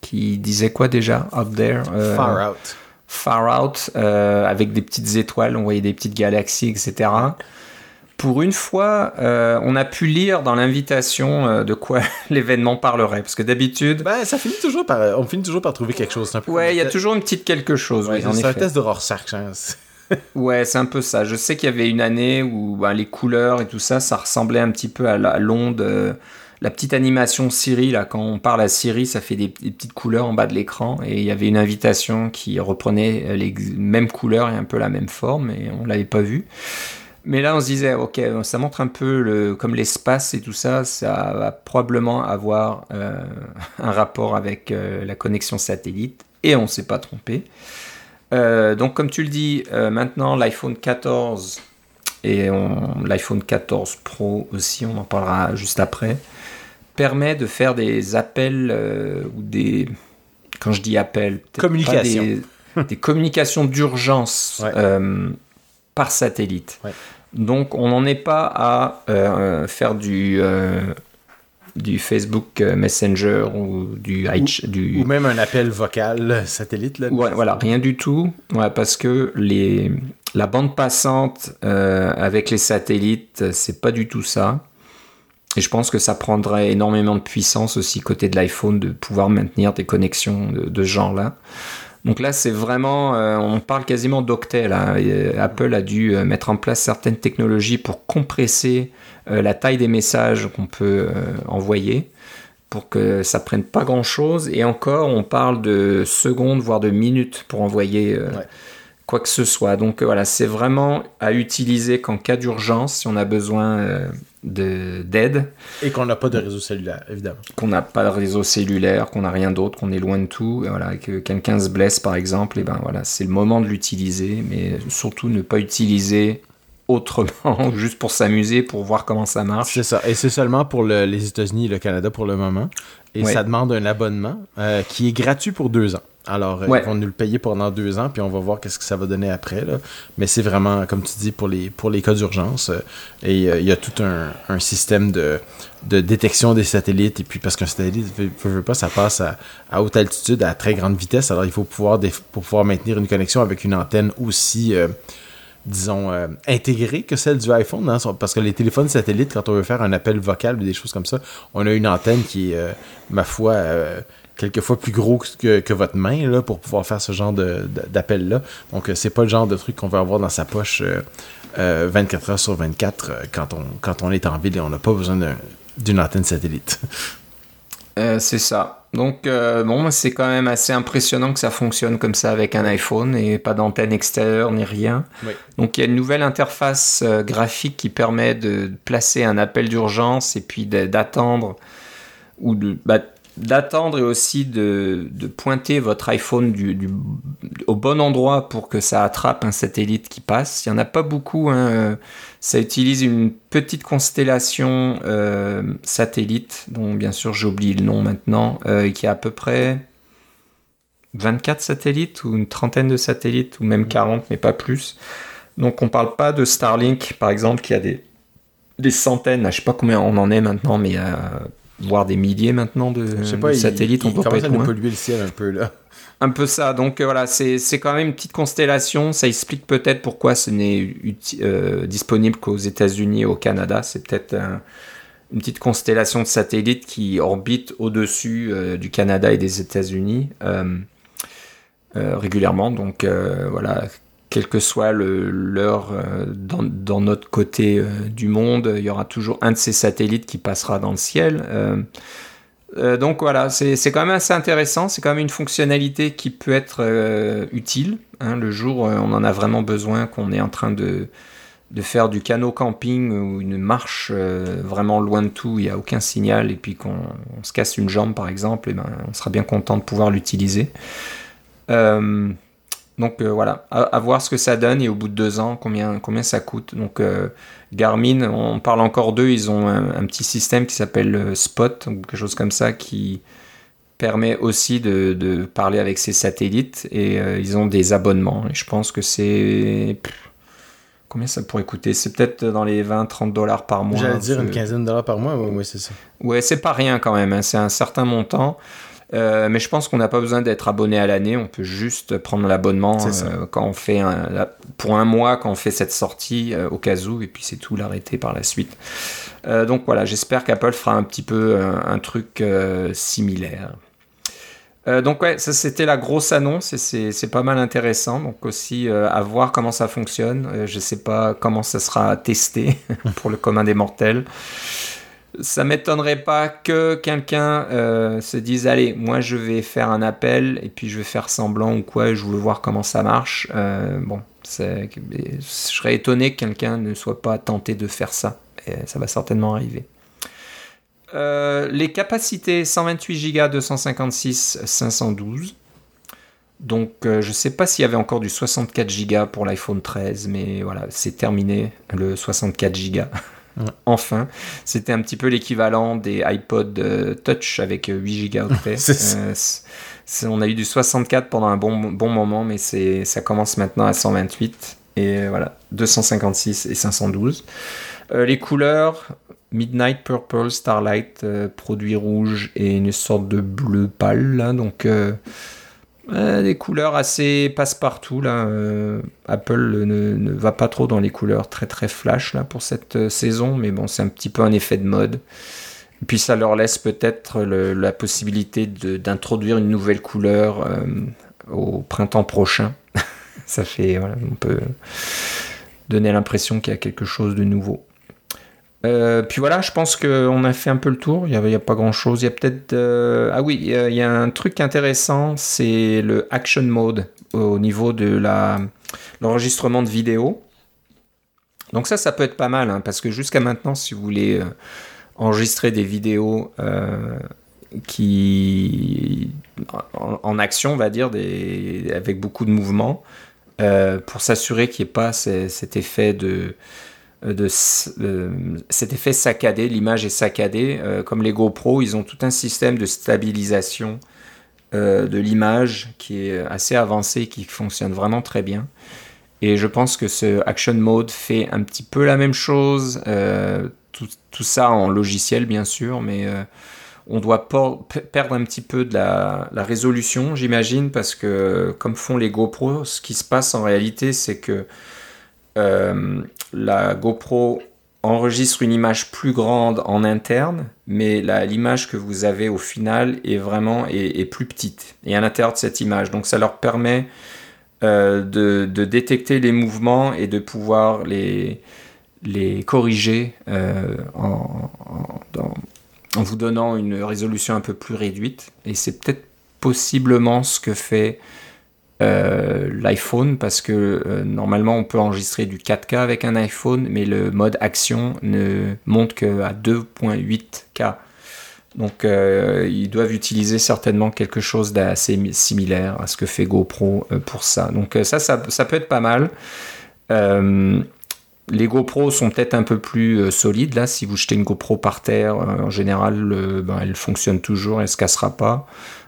qui disait quoi déjà Out there Far out. Far out, avec des petites étoiles, on voyait des petites galaxies, etc pour une fois, euh, on a pu lire dans l'invitation euh, de quoi l'événement parlerait. Parce que d'habitude. Ben, ça finit toujours par. On finit toujours par trouver quelque chose. ouais, il y a toujours une petite quelque chose. Ouais, c'est un test de Rorschach, ouais, c'est un peu ça. Je sais qu'il y avait une année où ben, les couleurs et tout ça, ça ressemblait un petit peu à l'onde. Euh, la petite animation Siri, là, quand on parle à Siri, ça fait des, des petites couleurs en bas de l'écran. Et il y avait une invitation qui reprenait les mêmes couleurs et un peu la même forme, et on l'avait pas vu. Mais là, on se disait, ok, ça montre un peu le, comme l'espace et tout ça, ça va probablement avoir euh, un rapport avec euh, la connexion satellite, et on ne s'est pas trompé. Euh, donc, comme tu le dis, maintenant l'iPhone 14 et l'iPhone 14 Pro aussi, on en parlera juste après, permet de faire des appels ou des. Quand je dis appels, communication. Des, des, communications d'urgence par satellite. Ouais. Donc on n'en est pas à euh, faire du, euh, du Facebook Messenger ou du, ou, du... ou même un appel vocal satellite. Là, voilà, rien du tout. parce que les, la bande passante euh, avec les satellites, c'est pas du tout ça. Et je pense que ça prendrait énormément de puissance aussi côté de l'iPhone de pouvoir maintenir des connexions de, de ce genre-là. Donc là, c'est vraiment, euh, on parle quasiment d'octets. Euh, Apple a dû euh, mettre en place certaines technologies pour compresser la taille des messages qu'on peut envoyer pour que ça prenne pas grand chose. Et encore, on parle de secondes, voire de minutes pour envoyer quoi que ce soit. Donc voilà, c'est vraiment à utiliser qu'en cas d'urgence, si on a besoin d'aide. Et qu'on n'a pas de réseau cellulaire, évidemment. Qu'on n'a pas de réseau cellulaire, qu'on n'a rien d'autre, qu'on est loin de tout, et voilà, que quelqu'un se blesse par exemple, et ben voilà, c'est le moment de l'utiliser, mais surtout ne pas utiliser autrement, juste pour s'amuser, pour voir comment ça marche. C'est ça. Et c'est seulement pour les États-Unis et le Canada pour le moment. Et ça demande un abonnement euh, qui est gratuit pour deux ans. Alors, euh, ils vont nous le payer pendant deux ans, puis on va voir qu'est-ce que ça va donner après. Là. Mais c'est vraiment, comme tu dis, pour les, pour les cas d'urgence. Euh, et il y a tout un, un système de, de, détection des satellites. Et puis, parce qu'un satellite, ne veut pas, ça passe à, à, haute altitude, à très grande vitesse. Alors, il faut pouvoir, pour pouvoir maintenir une connexion avec une antenne aussi disons, euh, intégrée que celle du iPhone, hein, parce que les téléphones satellites, quand on veut faire un appel vocal ou des choses comme ça, on a une antenne qui est, euh, ma foi, euh, quelquefois plus gros que, votre main là, pour pouvoir faire ce genre d'appel-là. Donc, c'est pas le genre de truc qu'on veut avoir dans sa poche 24 heures sur 24 quand, on, quand on est en ville et on n'a pas besoin d'une antenne satellite. c'est ça. Donc, euh, bon, c'est quand même assez impressionnant que ça fonctionne comme ça avec un iPhone et pas d'antenne extérieure ni rien. Donc, il y a une nouvelle interface euh, graphique qui permet de placer un appel d'urgence et puis d'attendre ou de, bah, d'attendre et aussi de, pointer votre iPhone du, au bon endroit pour que ça attrape un satellite qui passe. Il n'y en a pas beaucoup. Hein. Ça utilise une petite constellation euh, satellite, dont bien sûr j'oublie le nom maintenant, euh, qui a à peu près 24 satellites ou une trentaine de satellites, ou même 40, mais pas plus. Donc on parle pas de Starlink, par exemple, qui a des, des centaines, je sais pas combien on en est maintenant, mais a voire des milliers maintenant de, satellites. on peut pas être polluer le ciel un peu là. Un peu ça. Donc euh, voilà, c'est quand même une petite constellation. Ça explique peut-être pourquoi ce n'est euh, disponible qu'aux États-Unis et au Canada. C'est peut-être une petite constellation de satellites qui orbite au-dessus euh, du Canada et des États-Unis régulièrement. Donc voilà, quel que soit l'heure euh, dans, notre côté euh, du monde, il y aura toujours un de ces satellites qui passera dans le ciel. Euh, donc voilà, c'est quand même assez intéressant, c'est quand même une fonctionnalité qui peut être utile. Hein, le jour où on en a vraiment besoin, qu'on est en train de, de faire du canot camping ou une marche vraiment loin de tout, il n'y a aucun signal, et puis qu'on se casse une jambe par exemple, et ben, on sera bien content de pouvoir l'utiliser. Donc euh, voilà, à, voir ce que ça donne et au bout de deux ans, combien, combien ça coûte. Donc euh, Garmin, on parle encore d'eux, ils ont un, petit système qui s'appelle euh, Spot, ou quelque chose comme ça, qui permet aussi de, parler avec ces satellites et ils ont des abonnements. Et je pense que c'est... Combien ça pourrait coûter? C'est peut-être dans les 20-30 dollars par mois. J'allais dire une quinzaine de dollars par mois, oui, c'est ça. Ouais, c'est pas rien quand même, hein. c'est un certain montant. Euh, mais je pense qu'on n'a pas besoin d'être abonné à l'année, on peut juste prendre l'abonnement euh, quand on fait pour un mois quand on fait cette sortie euh, au cas où, et puis c'est tout l'arrêter par la suite. donc voilà, j'espère qu'Apple fera un petit peu un, truc similaire. donc ouais, ça c'était la grosse annonce et c'est pas mal intéressant. Donc aussi à voir comment ça fonctionne. je sais pas comment ça sera testé pour le commun des mortels ça m'étonnerait pas que quelqu'un euh, se dise allez moi je vais faire un appel et puis je vais faire semblant ou quoi je veux voir comment ça marche. Euh, bon je serais étonné que quelqu'un ne soit pas tenté de faire ça. Et ça va certainement arriver. Euh, les capacités 128 Go 256 512 donc je sais pas s'il y avait encore du 64 Go pour l'iPhone 13 mais voilà c'est terminé le 64 Go Enfin, c'était un petit peu l'équivalent des iPod euh, Touch avec 8 Go euh, on a eu du 64 pendant un bon, bon moment, mais ça commence maintenant à 128. Et euh, voilà, 256 et 512. les couleurs, Midnight Purple, Starlight, produit rouge et une sorte de bleu pâle. Là, donc des couleurs assez passe-partout là. Euh, Apple ne, va pas trop dans les couleurs très très flash là pour cette euh, saison, mais bon, c'est un petit peu un effet de mode. Puis ça leur laisse peut-être la possibilité d'introduire une nouvelle couleur euh, au printemps prochain. ça fait, voilà, on peut donner l'impression qu'il y a quelque chose de nouveau. Euh, puis voilà, je pense qu'on a fait un peu le tour. Il n'y a, pas grand chose. Il y a peut-être. Euh, ah oui, il y, a un truc intéressant c'est le action mode au niveau de l'enregistrement de vidéo. Donc, ça, ça peut être pas mal hein, parce que jusqu'à maintenant, si vous voulez euh, enregistrer des vidéos qui. En, action, on va dire, avec beaucoup de mouvements, pour s'assurer qu'il n'y ait pas cet effet de, de, cet effet saccadé, l'image est saccadée. comme les GoPro, ils ont tout un système de stabilisation de l'image qui est assez avancé, qui fonctionne vraiment très bien. Et je pense que ce Action Mode fait un petit peu la même chose. Euh, tout, ça en logiciel, bien sûr, mais euh, on doit perdre un petit peu de la, la résolution, j'imagine, parce que comme font les GoPro, ce qui se passe en réalité, c'est que euh, la GoPro enregistre une image plus grande en interne, mais l'image que vous avez au final est vraiment est, plus petite et à l'intérieur de cette image. Donc ça leur permet euh, de, détecter les mouvements et de pouvoir les, les corriger euh, en, vous donnant une résolution un peu plus réduite. Et c'est peut-être possiblement ce que fait euh, l'iPhone parce que normalement on peut enregistrer du 4K avec un iPhone, mais le mode action ne monte qu'à 2.8K. Donc euh, ils doivent utiliser certainement quelque chose d'assez similaire à ce que fait GoPro euh, pour ça. Donc euh, ça, ça, peut être pas mal. les GoPro sont peut-être un peu plus solides. Là, si vous jetez une GoPro par terre, en général, ben, elle fonctionne toujours, elle se cassera pas.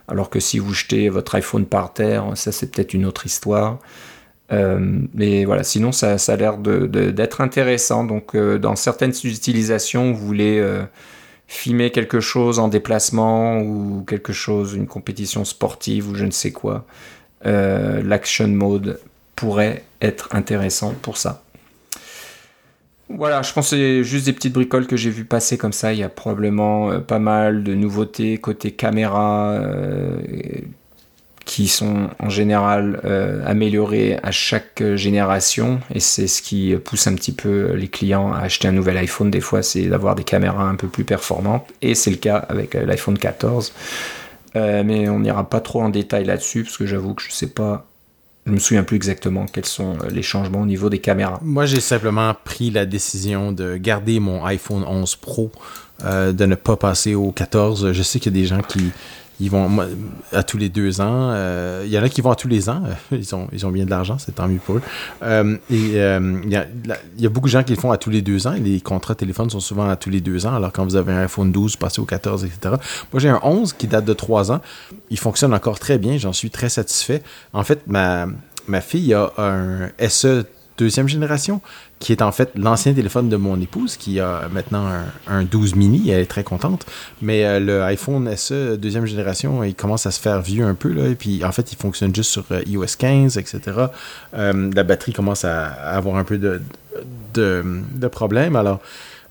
Alors que si vous jetez votre iPhone par terre, ça c'est peut-être une autre histoire. mais voilà, sinon ça, a l'air d'être intéressant. Donc dans certaines utilisations, vous voulez filmer quelque chose en déplacement ou quelque chose, une compétition sportive ou je ne sais quoi, euh, l'action mode pourrait être intéressant pour ça. Voilà, je pense que c'est juste des petites bricoles que j'ai vu passer comme ça. Il y a probablement euh, pas mal de nouveautés côté caméra, euh, qui sont en général euh, améliorés à chaque génération. Et c'est ce qui pousse un petit peu les clients à acheter un nouvel iPhone. Des fois c'est d'avoir des caméras un peu plus performantes. Et c'est le cas avec l'iPhone 14 euh, mais on n'ira pas trop en détail là-dessus parce que j'avoue que je sais pas je me souviens plus exactement quels sont les changements au niveau des caméras. Moi, j'ai simplement pris la décision de garder mon iPhone 11 Pro, de ne pas passer au 14. Je sais qu'il y a des gens qui, ils vont à tous les deux ans. Euh, il y en a qui vont à tous les ans. Ils ont, ils ont bien de l'argent, c'est tant mieux pour eux. Euh, et euh, il, y a, y a, beaucoup de gens qui le font à tous les deux ans. Les contrats de téléphone sont souvent à tous les deux ans. Alors quand vous avez un iPhone 12, passez au 14, etc. Moi, j'ai un 11 qui date de trois ans. Il fonctionne encore très bien. J'en suis très satisfait. En fait, ma, ma fille a un SE deuxième génération qui est en fait l'ancien téléphone de mon épouse, qui a maintenant un, 12 mini, elle est très contente. Mais euh, le iPhone SE deuxième génération, il commence à se faire vieux un peu, là, et puis en fait, il fonctionne juste sur euh, iOS 15, etc. Euh, la batterie commence à, avoir un peu de, de, problèmes, alors...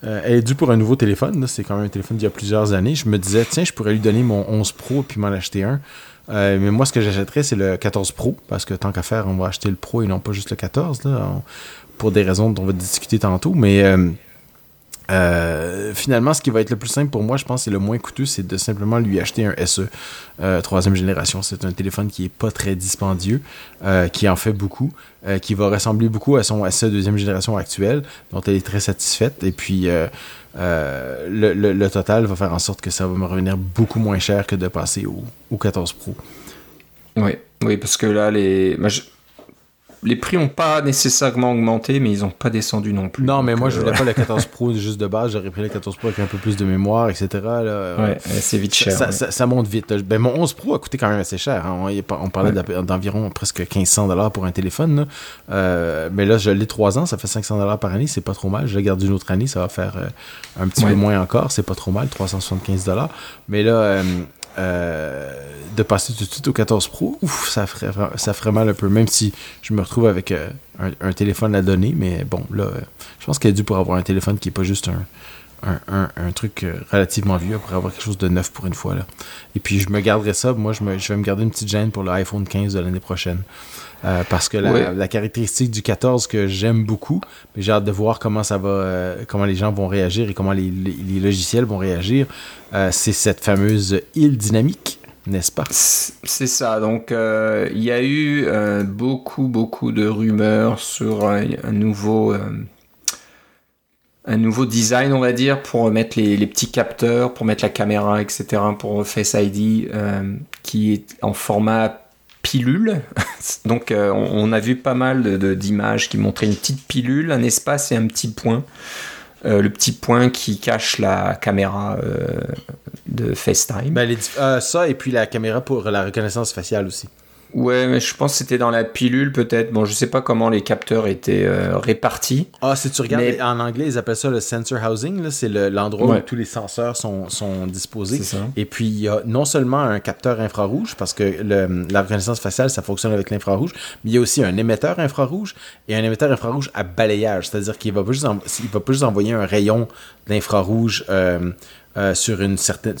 elle est due pour un nouveau téléphone. C'est quand même un téléphone d'il y a plusieurs années. Je me disais, tiens, je pourrais lui donner mon 11 Pro puis m'en acheter un. mais moi, ce que j'achèterais, c'est le 14 Pro, parce que tant qu'à faire, on va acheter le Pro et non pas juste le 14. Là pour des raisons dont on va discuter tantôt, mais euh, euh, finalement, ce qui va être le plus simple pour moi, je pense, c'est le moins coûteux, c'est de simplement lui acheter un SE euh, troisième génération. C'est un téléphone qui est pas très dispendieux, qui en fait beaucoup, qui va ressembler beaucoup à son SE deuxième génération actuelle, dont elle est très satisfaite. Et puis, le, total va faire en sorte que ça va me revenir beaucoup moins cher que de passer au, au 14 Pro. Oui, oui, parce que là, les les prix n'ont pas nécessairement augmenté, mais ils n'ont pas descendu non plus. Non, mais moi, je voulais euh, pas le 14 Pro juste de base. J'aurais pris le 14 Pro avec un peu plus de mémoire, etc. Ouais, c'est vite cher. Ça, monte vite. Ben, mon 11 Pro a coûté quand même assez cher. Hein. On, parlait d'environ presque 1500 pour un téléphone. Euh, mais là, je l'ai 3 ans, ça fait 500 par année. C'est pas trop mal. Je le garde une autre année, ça va faire euh, un petit peu moins encore. C'est pas trop mal, 375 Mais là, euh, de passer tout de suite au 14 Pro, ouf, ça ferait, mal un peu, même si je me retrouve avec euh, un, téléphone à donner, mais bon, là, euh, je pense qu'il est dû pour avoir un téléphone qui n'est pas juste un, un, truc relativement vieux, pour avoir quelque chose de neuf pour une fois. Là. Et puis, je me garderai ça, moi, je, me, je vais me garder une petite gêne pour l'iPhone 15 de l'année prochaine. Euh, parce que la, caractéristique du 14 que j'aime beaucoup, mais j'ai hâte de voir comment ça va, euh, comment les gens vont réagir et comment les, logiciels vont réagir, euh, c'est cette fameuse île dynamique, n'est-ce pas? C'est ça. Donc il y a eu beaucoup beaucoup de rumeurs sur un, nouveau un nouveau design, on va dire, pour mettre les, petits capteurs, pour mettre la caméra, etc., pour Face ID, qui est en format pilule. Donc on, a vu pas mal d'images qui montraient une petite pilule, un espace et un petit point. le petit point qui cache la caméra de FaceTime. Ben, ça et puis la caméra pour la reconnaissance faciale aussi. Ouais, mais je pense que c'était dans la pilule peut-être. Bon, je sais pas comment les capteurs étaient euh, répartis. Ah, si tu regardes, en anglais, ils appellent ça le sensor housing. C'est l'endroit où tous les senseurs sont, sont disposés. Ça. Et puis, il y a non seulement un capteur infrarouge, parce que le, la reconnaissance faciale, ça fonctionne avec l'infrarouge, mais il y a aussi un émetteur infrarouge et un émetteur infrarouge à balayage. C'est-à-dire qu'il va, va pas juste envoyer un rayon d'infrarouge. Euh, euh, sur une certaine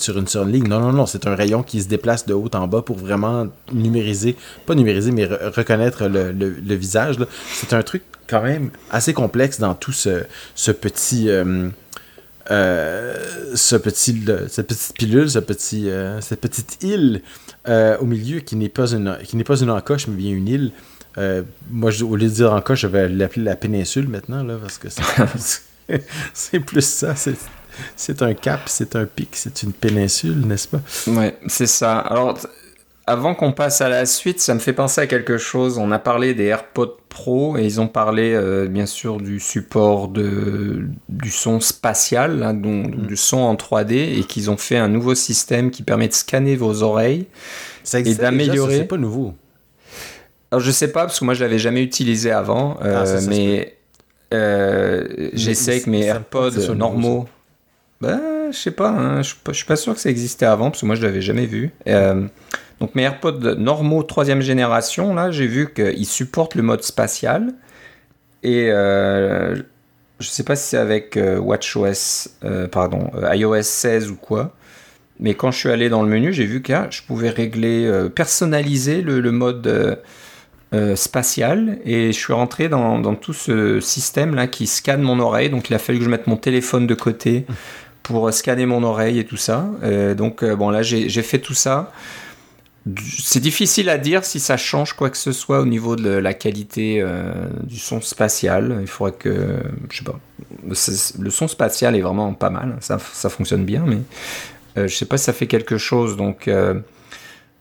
ligne. Non, non, non, c'est un rayon qui se déplace de haut en bas pour vraiment numériser, pas numériser, mais reconnaître le, visage. C'est un truc quand même assez complexe dans tout ce, ce petit. Euh, euh, ce petit, cette pilule, ce petit, cette petite île au milieu qui n'est pas une pas une encoche mais bien une île. moi, au lieu de dire encoche, je vais l'appeler la péninsule maintenant là parce que c'est plus ça. c'est un cap, c'est un pic, c'est une péninsule, n'est-ce pas? Ouais, c'est ça. Alors, avant qu'on passe à la suite, ça me fait penser à quelque chose. On a parlé des AirPods Pro et ils ont parlé euh, bien sûr du support de, du son spatial, hein, donc mm. du son en 3D, et qu'ils ont fait un nouveau système qui permet de scanner vos oreilles ça et d'améliorer. C'est pas nouveau. Alors je sais pas parce que moi je l'avais jamais utilisé avant, euh, ah, mais euh, j'essaie avec mes AirPods normaux. Ben, je sais pas, hein, je, suis pas sûr que ça existait avant, parce que moi je l'avais jamais vu. Euh, donc mes AirPods normaux troisième génération, là, j'ai vu qu'ils supportent le mode spatial. Et euh, je sais pas si c'est avec euh, WatchOS, euh, pardon, iOS 16 ou quoi. Mais quand je suis allé dans le menu, j'ai vu que je pouvais régler, personnaliser le, mode spatial. Et je suis rentré dans, tout ce système là qui scanne mon oreille. Donc il a fallu que je mette mon téléphone de côté pour scanner mon oreille et tout ça. Euh, donc euh, bon là j'ai fait tout ça. C'est difficile à dire si ça change quoi que ce soit au niveau de la qualité euh, du son spatial. Il faudrait que, je sais pas, le son spatial est vraiment pas mal, ça, ça fonctionne bien, mais je sais pas si ça fait quelque chose. Donc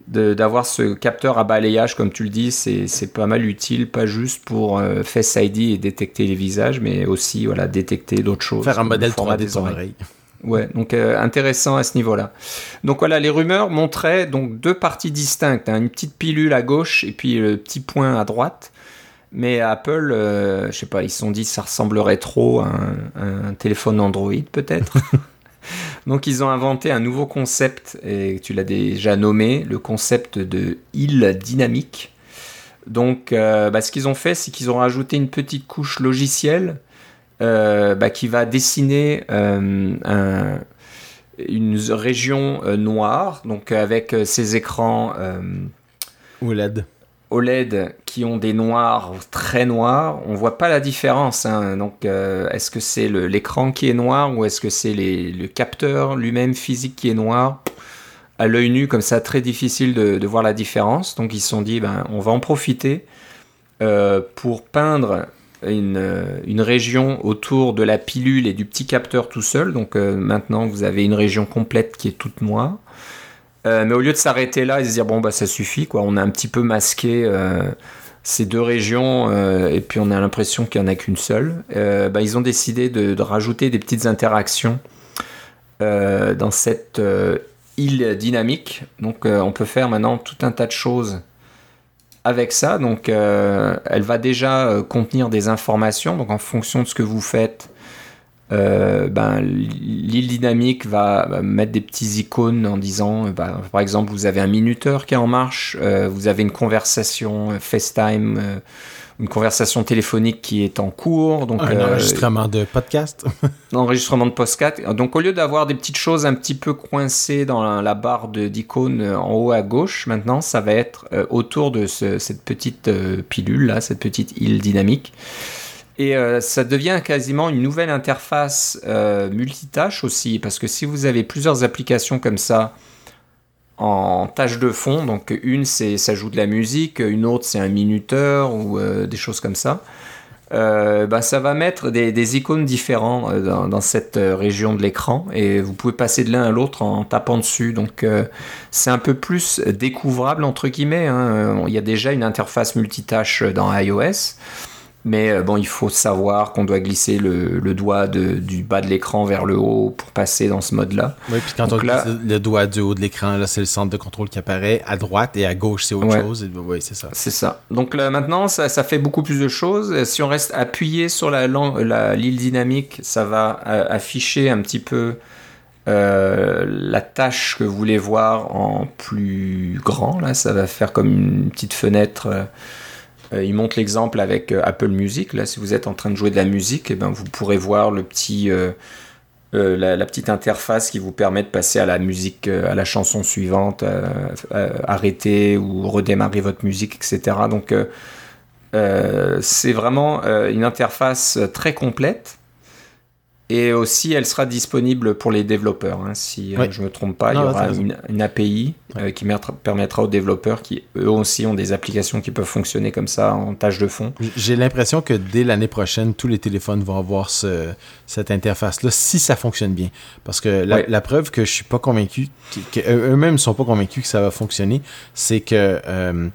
d'avoir ce capteur à balayage, comme tu le dis, c'est pas mal utile, pas juste pour Face ID et détecter les visages, mais aussi voilà, détecter d'autres choses. Faire un modèle 3D des oreilles. Ouais, donc euh, intéressant à ce niveau-là. Donc voilà, les rumeurs montraient donc deux parties distinctes, hein, une petite pilule à gauche et puis le petit point à droite. Mais Apple, euh, je sais pas, ils se sont dit ça ressemblerait trop à un, téléphone Android peut-être. donc ils ont inventé un nouveau concept et tu l'as déjà nommé, le concept de île dynamique. Donc euh, bah, ce qu'ils ont fait, c'est qu'ils ont rajouté une petite couche logicielle bah, qui va dessiner euh, une région euh, noire, donc avec ces écrans OLED. OLED qui ont des noirs très noirs, on voit pas la différence. Hein. Donc, est-ce que c'est l'écran qui est noir ou est-ce que c'est le capteur lui-même physique qui est noir? À l'œil nu, comme ça, très difficile de, voir la différence. Donc, ils se sont dit, ben, on va en profiter pour peindre une, une, région autour de la pilule et du petit capteur tout seul. Donc euh, maintenant, vous avez une région complète qui est toute noire. Euh, mais au lieu de s'arrêter là et se dire bon bah ça suffit quoi, on a un petit peu masqué euh, ces deux régions et puis on a l'impression qu'il n'y en a qu'une seule. Bah, ils ont décidé de, de, rajouter des petites interactions dans cette île dynamique. Donc on peut faire maintenant tout un tas de choses avec ça. Donc, euh, elle va déjà euh, contenir des informations. Donc, en fonction de ce que vous faites, euh, ben, l'île dynamique va, mettre des petits icônes en disant, ben, par exemple, vous avez un minuteur qui est en marche, vous avez une conversation FaceTime une conversation téléphonique qui est en cours. Donc, un euh, enregistrement de podcast. un enregistrement de podcast. Donc au lieu d'avoir des petites choses un petit peu coincées dans la, barre d'icônes en haut à gauche, maintenant ça va être euh, autour de cette petite euh, pilule là, cette petite île dynamique. Et ça devient quasiment une nouvelle interface multitâche aussi, parce que si vous avez plusieurs applications comme ça, en tâche de fond. Donc une, c'est ça joue de la musique, une autre, c'est un minuteur ou euh, des choses comme ça. euh, bah, ça va mettre des, icônes différents dans, cette région de l'écran et vous pouvez passer de l'un à l'autre en tapant dessus. Donc c'est un peu plus découvrable entre guillemets. Hein. Il y a déjà une interface multitâche dans iOS. Mais euh, bon, il faut savoir qu'on doit glisser le, doigt du bas de l'écran vers le haut pour passer dans ce mode-là. Oui, puis quand on glisse le doigt du haut de l'écran, là, c'est le centre de contrôle qui apparaît. À droite et à gauche, c'est autre chose. Oui, c'est ça. C'est ça. Donc là, maintenant, ça, fait beaucoup plus de choses. Si on reste appuyé sur la, la l'île dynamique, ça va euh, afficher un petit peu euh, la tâche que vous voulez voir en plus grand. Là, ça va faire comme une petite fenêtre. Euh, il montre l'exemple avec euh, Apple Music. Là, si vous êtes en train de jouer de la musique, eh ben, vous pourrez voir le petit, euh, la, petite interface qui vous permet de passer à la musique, à la chanson suivante, arrêter ou redémarrer votre musique, etc. Donc, c'est vraiment une interface très complète et aussi, elle sera disponible pour les développeurs. Hein, si euh, je ne me trompe pas, il y aura une, API euh, qui permettra aux développeurs qui, eux aussi, ont des applications qui peuvent fonctionner comme ça en tâche de fond. J'ai l'impression que dès l'année prochaine, tous les téléphones vont avoir cette interface-là, si ça fonctionne bien. Parce que la, preuve que je suis pas convaincu, qu'eux-mêmes ne sont pas convaincus que ça va fonctionner, c'est que... Euh,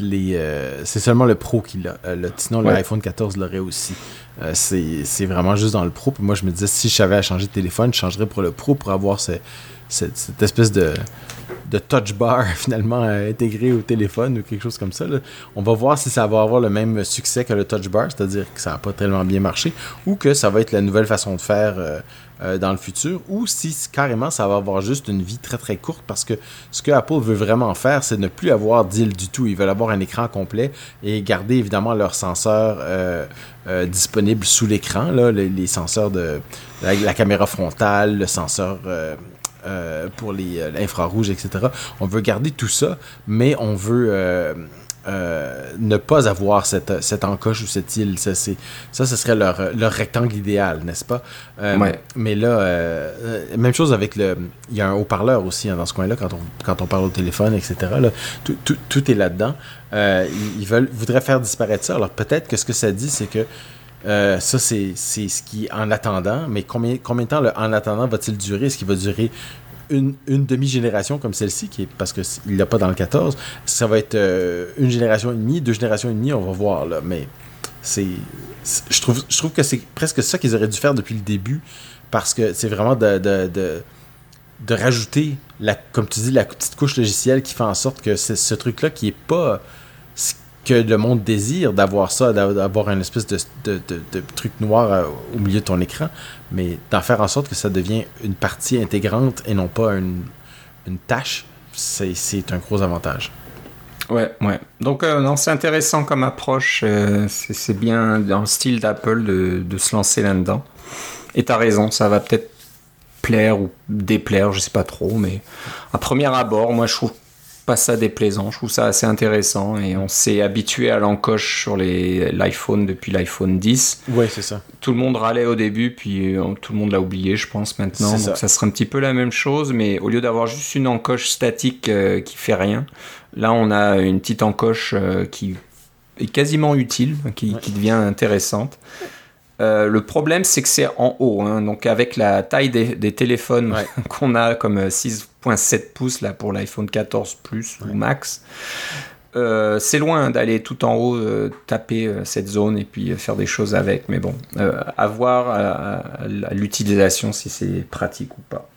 les, c'est seulement le Pro qui l'a. sinon, l'iPhone 14 l'aurait aussi. Euh, c'est vraiment juste dans le pro. moi, je me disais, si je savais à changer de téléphone, je changerais pour le pro pour avoir cette, espèce de, de touch bar finalement euh, intégré au téléphone ou quelque chose comme ça. On va voir si ça va avoir le même succès que le touch bar, c'est-à-dire que ça n'a pas tellement bien marché, ou que ça va être la nouvelle façon de faire euh, dans le futur, ou si carrément ça va avoir juste une vie très très courte parce que ce que Apple veut vraiment faire, c'est ne plus avoir d'île du tout. Ils veulent avoir un écran complet et garder évidemment leur senseur euh, euh, disponible sous l'écran, les, les, senseurs de la, caméra frontale, le senseur pour l'infrarouge, etc. On veut garder tout ça, mais on veut euh, ne pas avoir cette, cette encoche ou cette île. Ça, ça ce serait leur, leur rectangle idéal, n'est-ce pas? Euh, mais là, euh, même chose avec le. Il y a un haut-parleur aussi hein, dans ce coin-là quand on, quand on parle au téléphone, etc. Là, tout, tout, tout, est là-dedans. ils veulent, voudraient faire disparaître ça. Alors peut-être que ce que ça dit, c'est que. ça, c'est ce qui, en attendant, mais combien, combien de temps le en attendant va-t-il durer? Est-ce qu'il va durer une, demi-génération comme celle-ci, qui parce qu'il l'a pas dans le 14, ça va être euh, une génération et demie, deux générations et demie, on va voir là. Mais c'est, je trouve, que c'est presque ça qu'ils auraient dû faire depuis le début, parce que c'est vraiment de, de, de, rajouter la, comme tu dis, la petite couche logicielle qui fait en sorte que ce truc-là qui est pas que le monde désire d'avoir ça, d'avoir une espèce de, truc noir euh, au milieu de ton écran, mais d'en faire en sorte que ça devient une partie intégrante et non pas une, tâche, c'est un gros avantage. Ouais, ouais. Donc, euh, non, c'est intéressant comme approche. Euh, c'est bien dans le style d'Apple de, de, se lancer là-dedans. Et t'as raison, ça va peut-être plaire ou déplaire, je sais pas trop, mais à premier abord, moi je trouve pas ça déplaisant. Je trouve ça assez intéressant et on s'est habitué à l'encoche sur les l'iPhone depuis l'iPhone 10. Ouais, c'est ça. Tout le monde râlait au début, puis euh, tout le monde l'a oublié, je pense maintenant. Donc ça. ça serait un petit peu la même chose, mais au lieu d'avoir juste une encoche statique euh, qui fait rien, là on a une petite encoche euh, qui est quasiment utile, qui, devient intéressante. Euh, le problème, c'est que c'est en haut. Hein. Donc, avec la taille des, téléphones qu'on a, comme 6 .7 pouces là pour l'iPhone 14 Plus ou Max. Euh, c'est loin d'aller tout en haut euh, taper euh, cette zone et puis faire des choses avec, mais bon, à voir l'utilisation si c'est pratique ou pas.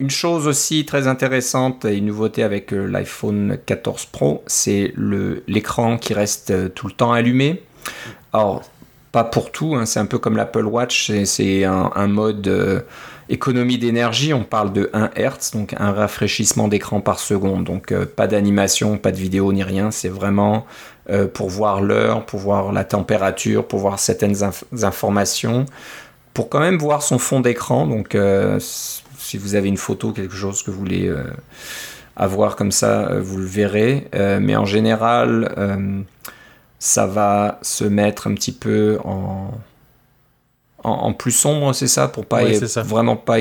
une chose aussi très intéressante et une nouveauté avec l'iPhone 14 Pro, c'est l'écran qui reste tout le temps allumé. Alors, pas pour tout, hein, c'est un peu comme l'Apple Watch, c'est un, mode économie d'énergie, on parle de 1 Hz, donc un rafraîchissement d'écran par seconde, donc euh, pas d'animation, pas de vidéo ni rien, c'est vraiment euh, pour voir l'heure, pour voir la température, pour voir certaines informations, pour quand même voir son fond d'écran, donc si vous avez une photo, quelque chose que vous voulez avoir comme ça, vous le verrez, mais en général ça va se mettre un petit peu en, en, plus sombre, c'est ça, pour pas vraiment pas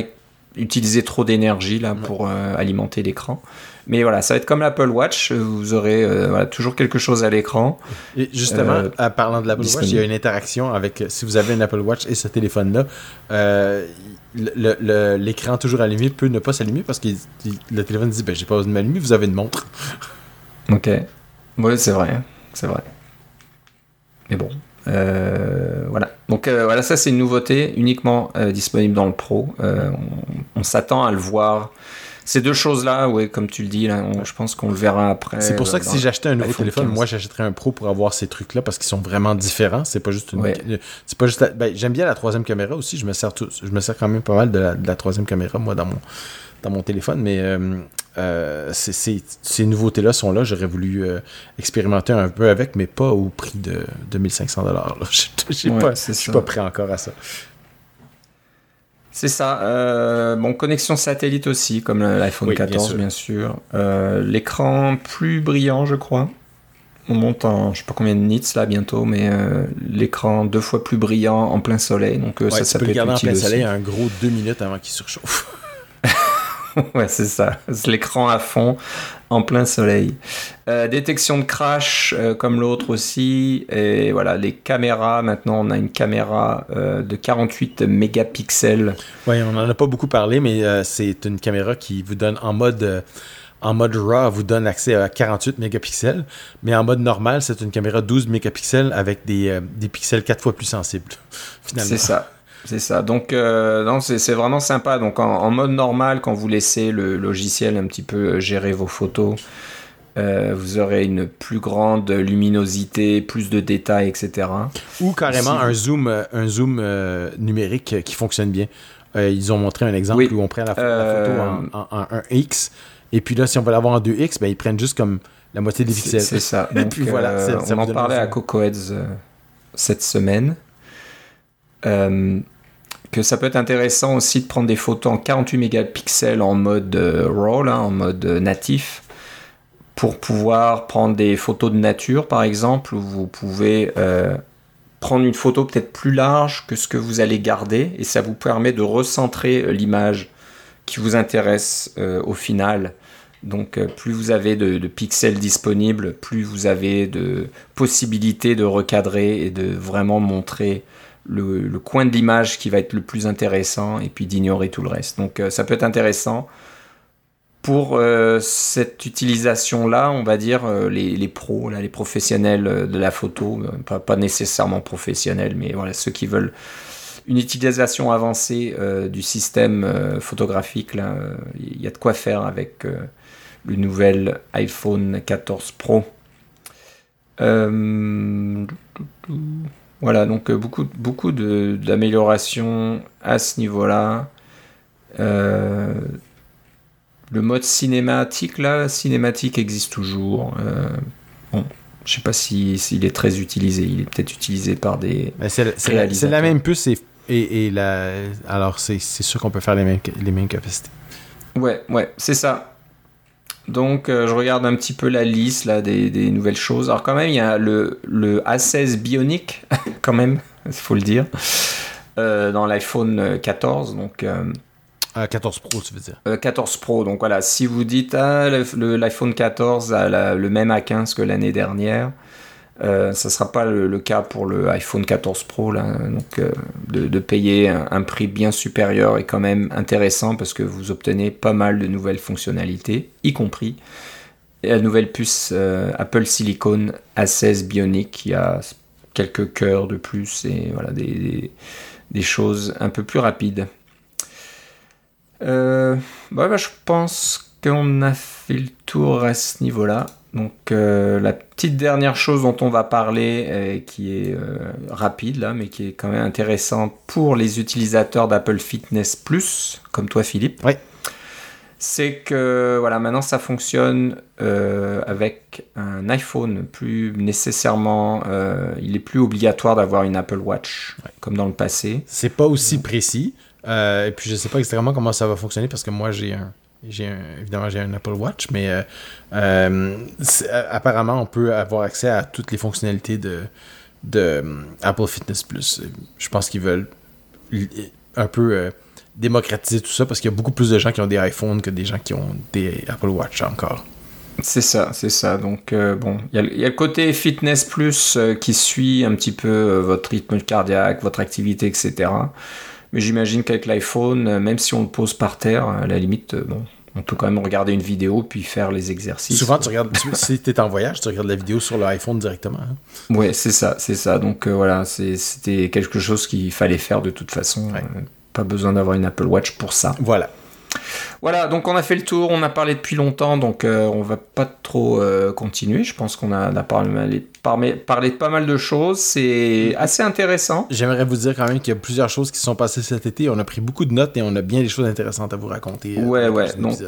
utiliser trop d'énergie là pour euh, alimenter l'écran. Mais voilà, ça va être comme l'Apple Watch. Vous aurez euh, voilà, toujours quelque chose à l'écran. Et justement, Euh, en parlant de l'Apple Watch, il y a une interaction avec, si vous avez un Apple Watch et ce téléphone-là, euh, l'écran toujours allumé peut ne pas s'allumer parce que le téléphone dit, ben, j'ai pas besoin de m'allumer, vous avez une montre. Ok. Oui, c'est vrai. C'est vrai. Mais bon. Euh, voilà. Donc euh, voilà, ça c'est une nouveauté uniquement euh, disponible dans le Pro. On on s'attend à le voir. Ces deux choses-là, ouais, comme tu le dis, là, on- je pense qu'on le verra après. C'est pour ça que si j'achetais un nouveau téléphone, 15. moi j'achèterais un Pro pour avoir ces trucs-là parce qu'ils sont vraiment différents. C'est pas juste une. Ouais. C'est pas juste. la- ben, j'aime bien la troisième caméra aussi. Je me sers tout- je me sers quand même pas mal de la, de la troisième caméra moi dans mon dans mon téléphone, mais euh, euh, ces nouveautés-là sont là. J'aurais voulu euh, expérimenter un peu avec, mais pas au prix de 2500 dollars. Je suis ça. pas prêt encore à ça. C'est ça. Euh, bon, connexion satellite aussi, comme l'iPhone Oui, bien 14, sûr. bien sûr. L'écran plus brillant, je crois. On monte en, je sais pas combien de nits là bientôt, mais l'écran deux fois plus brillant en plein soleil. Donc Ouais, ça, ça peut le être garder en plein aussi. soleil un gros deux minutes avant qu'il surchauffe. ouais, c'est ça. C'est l'écran à fond en plein soleil. Euh, détection de crash euh, comme l'autre aussi. Et voilà, les caméras. Maintenant, on a une caméra euh, de 48 mégapixels. Oui, on en a pas beaucoup parlé, mais euh, c'est une caméra qui vous donne en mode en mode RAW, vous donne accès à 48 mégapixels, mais en mode normal, c'est une caméra 12 mégapixels avec des, euh, des pixels 4 fois plus sensibles. Finalement. C'est ça. C'est ça. Donc, euh, non, c'est vraiment sympa. Donc, en, en mode normal, quand vous laissez le logiciel un petit peu euh, gérer vos photos, euh, vous aurez une plus grande luminosité, plus de détails, etc. Ou carrément Si. un zoom, un zoom euh, numérique qui fonctionne bien. Ils ont montré un exemple Oui. où on prend la, pho- la photo en, en- en 1x, et puis là, si on veut l'avoir en 2x, ben, ils prennent juste comme la moitié des pixels. c'est ça. Et Donc, puis voilà, on en parlait à. CocoHeads cette semaine. Euh, que ça peut être intéressant aussi de prendre des photos en 48 mégapixels en mode euh, RAW, en mode euh, natif, pour pouvoir prendre des photos de nature, par exemple, où vous pouvez prendre une photo peut-être plus large que ce que vous allez garder, et ça vous permet de recentrer l'image qui vous intéresse au final. Donc plus vous avez de, de pixels disponibles, plus vous avez de possibilités de recadrer et de vraiment montrer le, coin de l'image qui va être le plus intéressant et puis d'ignorer tout le reste. Donc euh, ça peut être intéressant. Pour euh, cette utilisation-là, on va dire euh, les, pros, les professionnels de la photo, pas, nécessairement professionnels, mais ceux qui veulent une utilisation avancée du système photographique, il y a de quoi faire avec le nouvel iPhone 14 Pro. Voilà, donc euh, beaucoup, beaucoup de- d'améliorations à ce niveau-là. Euh, le mode cinématique, là, cinématique existe toujours. Euh, bon, je sais pas si- s'il est très utilisé. Il est peut-être utilisé par des. C'est la, même puce et, et, et la, alors c'est c'est sûr qu'on peut faire les mêmes, les mêmes capacités. Ouais, ouais, c'est ça. Donc, euh, je regarde un petit peu la liste là, des, des nouvelles choses. Alors, quand même, il y a le, le A16 Bionic, quand même, il faut le dire, euh, dans l'iPhone 14. Donc, euh, Ah, 14 Pro, tu veux dire. euh, 14 Pro. Donc, voilà, si vous dites ah, l'iPhone 14 a la- le même A15 que l'année dernière, euh, ça ne sera pas le, cas pour le iPhone 14 Pro. Là. Donc, euh, de, payer un, prix bien supérieur est quand même intéressant parce que vous obtenez pas mal de nouvelles fonctionnalités, y compris la nouvelle puce euh, Apple Silicon A16 Bionic qui a quelques cœurs de plus et voilà, des, choses un peu plus rapides. Bah, je pense qu'on a fait le tour à ce niveau-là. Donc euh, la petite dernière chose dont on va parler, euh, qui est euh, rapide là, mais qui est quand même intéressante pour les utilisateurs d'Apple Fitness Plus, comme toi Philippe. C'est que voilà, maintenant ça fonctionne avec un iPhone. Plus nécessairement, il est plus obligatoire d'avoir une Apple Watch comme dans le passé. C'est pas aussi précis. et puis je sais pas exactement comment ça va fonctionner parce que moi j'ai un. Évidemment j'ai un Apple Watch, mais euh, euh, euh, apparemment on peut avoir accès à toutes les fonctionnalités de, Apple Fitness Plus. Je pense qu'ils veulent un peu démocratiser tout ça parce qu'il y a beaucoup plus de gens qui ont des iPhones que des gens qui ont des Apple Watch encore. C'est ça, c'est ça. Donc, bon, il y, a le côté fitness plus qui suit un petit peu votre rythme cardiaque, votre activité, etc. Mais j'imagine qu'avec l'iPhone, même si on le pose par terre, à la limite, bon, on peut quand même regarder une vidéo puis faire les exercices. Souvent, tu regardes, si tu es en voyage, tu regardes la vidéo sur l'iPhone directement. Hein. Ouais, c'est ça, c'est ça. Donc voilà, c'était quelque chose qu'il fallait faire de toute façon. pas besoin d'avoir une Apple Watch pour ça. Voilà. Voilà, donc on a fait le tour, on a parlé depuis longtemps, donc euh, on va pas trop euh, continuer. Je pense qu'on a, parlé, parlé, de pas mal de choses. C'est assez intéressant. J'aimerais vous dire quand même qu'il y a plusieurs choses qui se sont passées cet été. On a pris beaucoup de notes et on a bien des choses intéressantes à vous raconter. Euh, ouais, ouais. Donc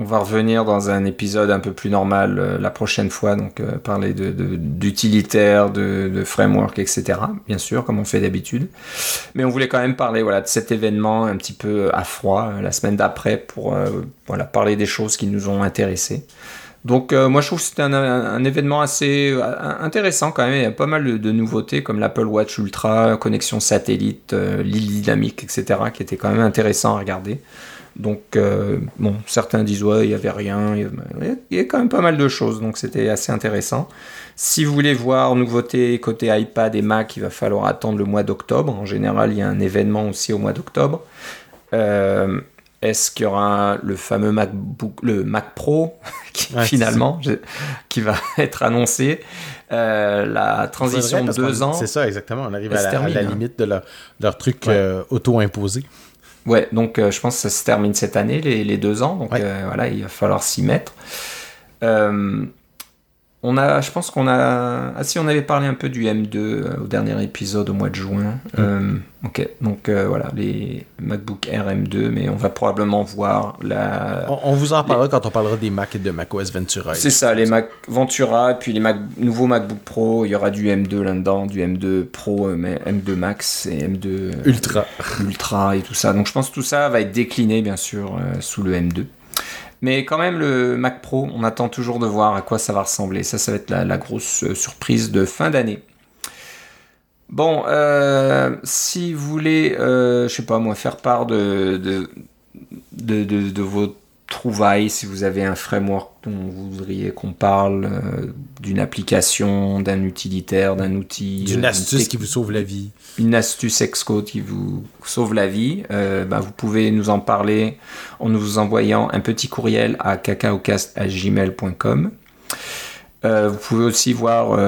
on va revenir dans un épisode un peu plus normal euh, la prochaine fois, donc euh, parler d'utilitaire, de, de, framework, etc. Bien sûr, comme on fait d'habitude. Mais on voulait quand même parler voilà, de cet événement un petit peu à froid euh, la semaine d'après pour voilà, parler des choses qui nous ont intéressés. Donc moi je trouve que c'était un, événement assez intéressant quand même. Il y a pas mal de, nouveautés comme l'Apple Watch Ultra, connexion satellite, l'île dynamique, etc. qui étaient quand même intéressants à regarder. Donc, euh, bon, certains disent, ouais, il n'y avait rien. Il y, a quand même pas mal de choses, donc c'était assez intéressant. Si vous voulez voir nouveautés côté iPad et Mac, il va falloir attendre le mois d'octobre. En général, il y a un événement aussi au mois d'octobre. Euh, est-ce qu'il y aura le fameux MacBook, le Mac Pro, qui, finalement, qui va être annoncé euh, La transition de deux ans? C'est ça, exactement. On arrive à la, hein. limite de leur, truc auto-imposé. Ouais, donc euh, je pense que ça se termine cette année, les, deux ans. Donc euh, voilà, il va falloir s'y mettre. Euh, on a, je pense qu'on a. Ah si, on avait parlé un peu du M2 euh, au dernier épisode au mois de juin. Mm. Euh, ok, donc euh, voilà, les MacBook Air M2, mais on va probablement voir la. On, vous en parlera quand on parlera des Mac et de macOS Ventura. C'est ça, les Mac Ventura, puis les Mac, nouveaux MacBook Pro, il y aura du M2 là-dedans, du M2 Pro, mais M2 Max et M2 Ultra. Ultra et tout ça. Donc je pense que tout ça va être décliné, bien sûr, sous le M2. Mais quand même, le Mac Pro, on attend toujours de voir à quoi ça va ressembler. Ça, ça va être la, grosse euh, surprise de fin d'année. Bon, euh, si vous voulez, euh, je sais pas moi, faire part de, de, de, de vos trouvailles, si vous avez un framework dont vous voudriez qu'on parle, euh, d'une application, d'un utilitaire, d'un outil. D'une euh, astuce qui vous sauve la vie. Une astuce Xcode qui vous sauve la vie, euh, bah, vous pouvez nous en parler en nous envoyant un petit courriel à cacaocast.gmail.com. vous pouvez aussi voir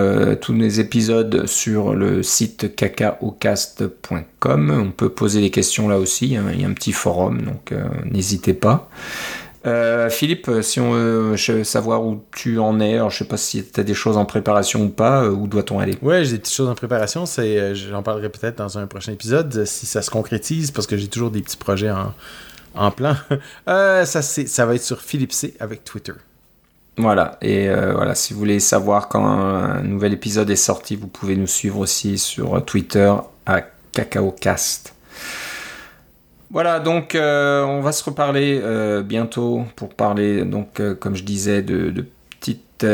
tous les épisodes sur le site cacaocast.com. On peut poser des questions là aussi. Hein. il y a un petit forum, donc n'hésitez pas. Euh, Philippe, si on veut savoir où tu en es, alors je sais pas si tu as des choses en préparation ou pas, euh, où doit-on aller? Ouais, j'ai des petites choses en préparation, c'est euh, j'en parlerai peut-être dans un prochain épisode si ça se concrétise parce que j'ai toujours des petits projets en, en plan. ça ça va être sur Philippe C avec Twitter. Voilà, et voilà, si vous voulez savoir quand un nouvel épisode est sorti, vous pouvez nous suivre aussi sur Twitter à CacaoCast. Voilà, donc euh, on va se reparler euh, bientôt pour parler, donc euh, comme je disais, de, petites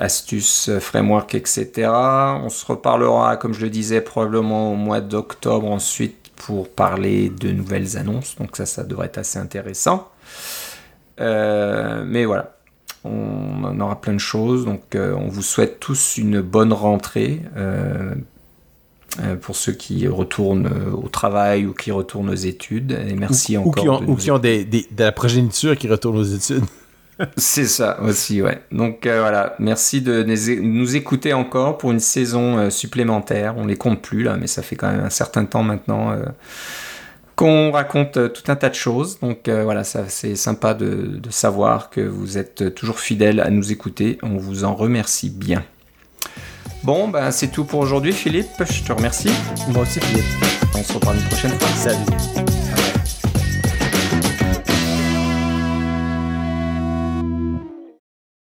astuces, framework, etc. On se reparlera, comme je le disais, probablement au mois d'octobre ensuite pour parler de nouvelles annonces. Donc ça, ça devrait être assez intéressant. mais voilà, on en aura plein de choses. Donc on vous souhaite tous une bonne rentrée. Euh, pour ceux qui retournent euh, au travail ou qui retournent aux études. Et merci ou, encore. Ou qui ont, ou qui ont des, des, de la progéniture qui retourne aux études. C'est ça aussi, ouais. Donc euh, voilà, merci de nous écouter encore pour une saison supplémentaire. On les compte plus là, mais ça fait quand même un certain temps maintenant qu'on raconte tout un tas de choses. Donc voilà, ça c'est sympa de, de savoir que vous êtes toujours fidèles à nous écouter. On vous en remercie bien. Bon, ben c'est tout pour aujourd'hui, Philippe. Je te remercie. Moi aussi, Philippe. On se reparle une prochaine fois. Salut.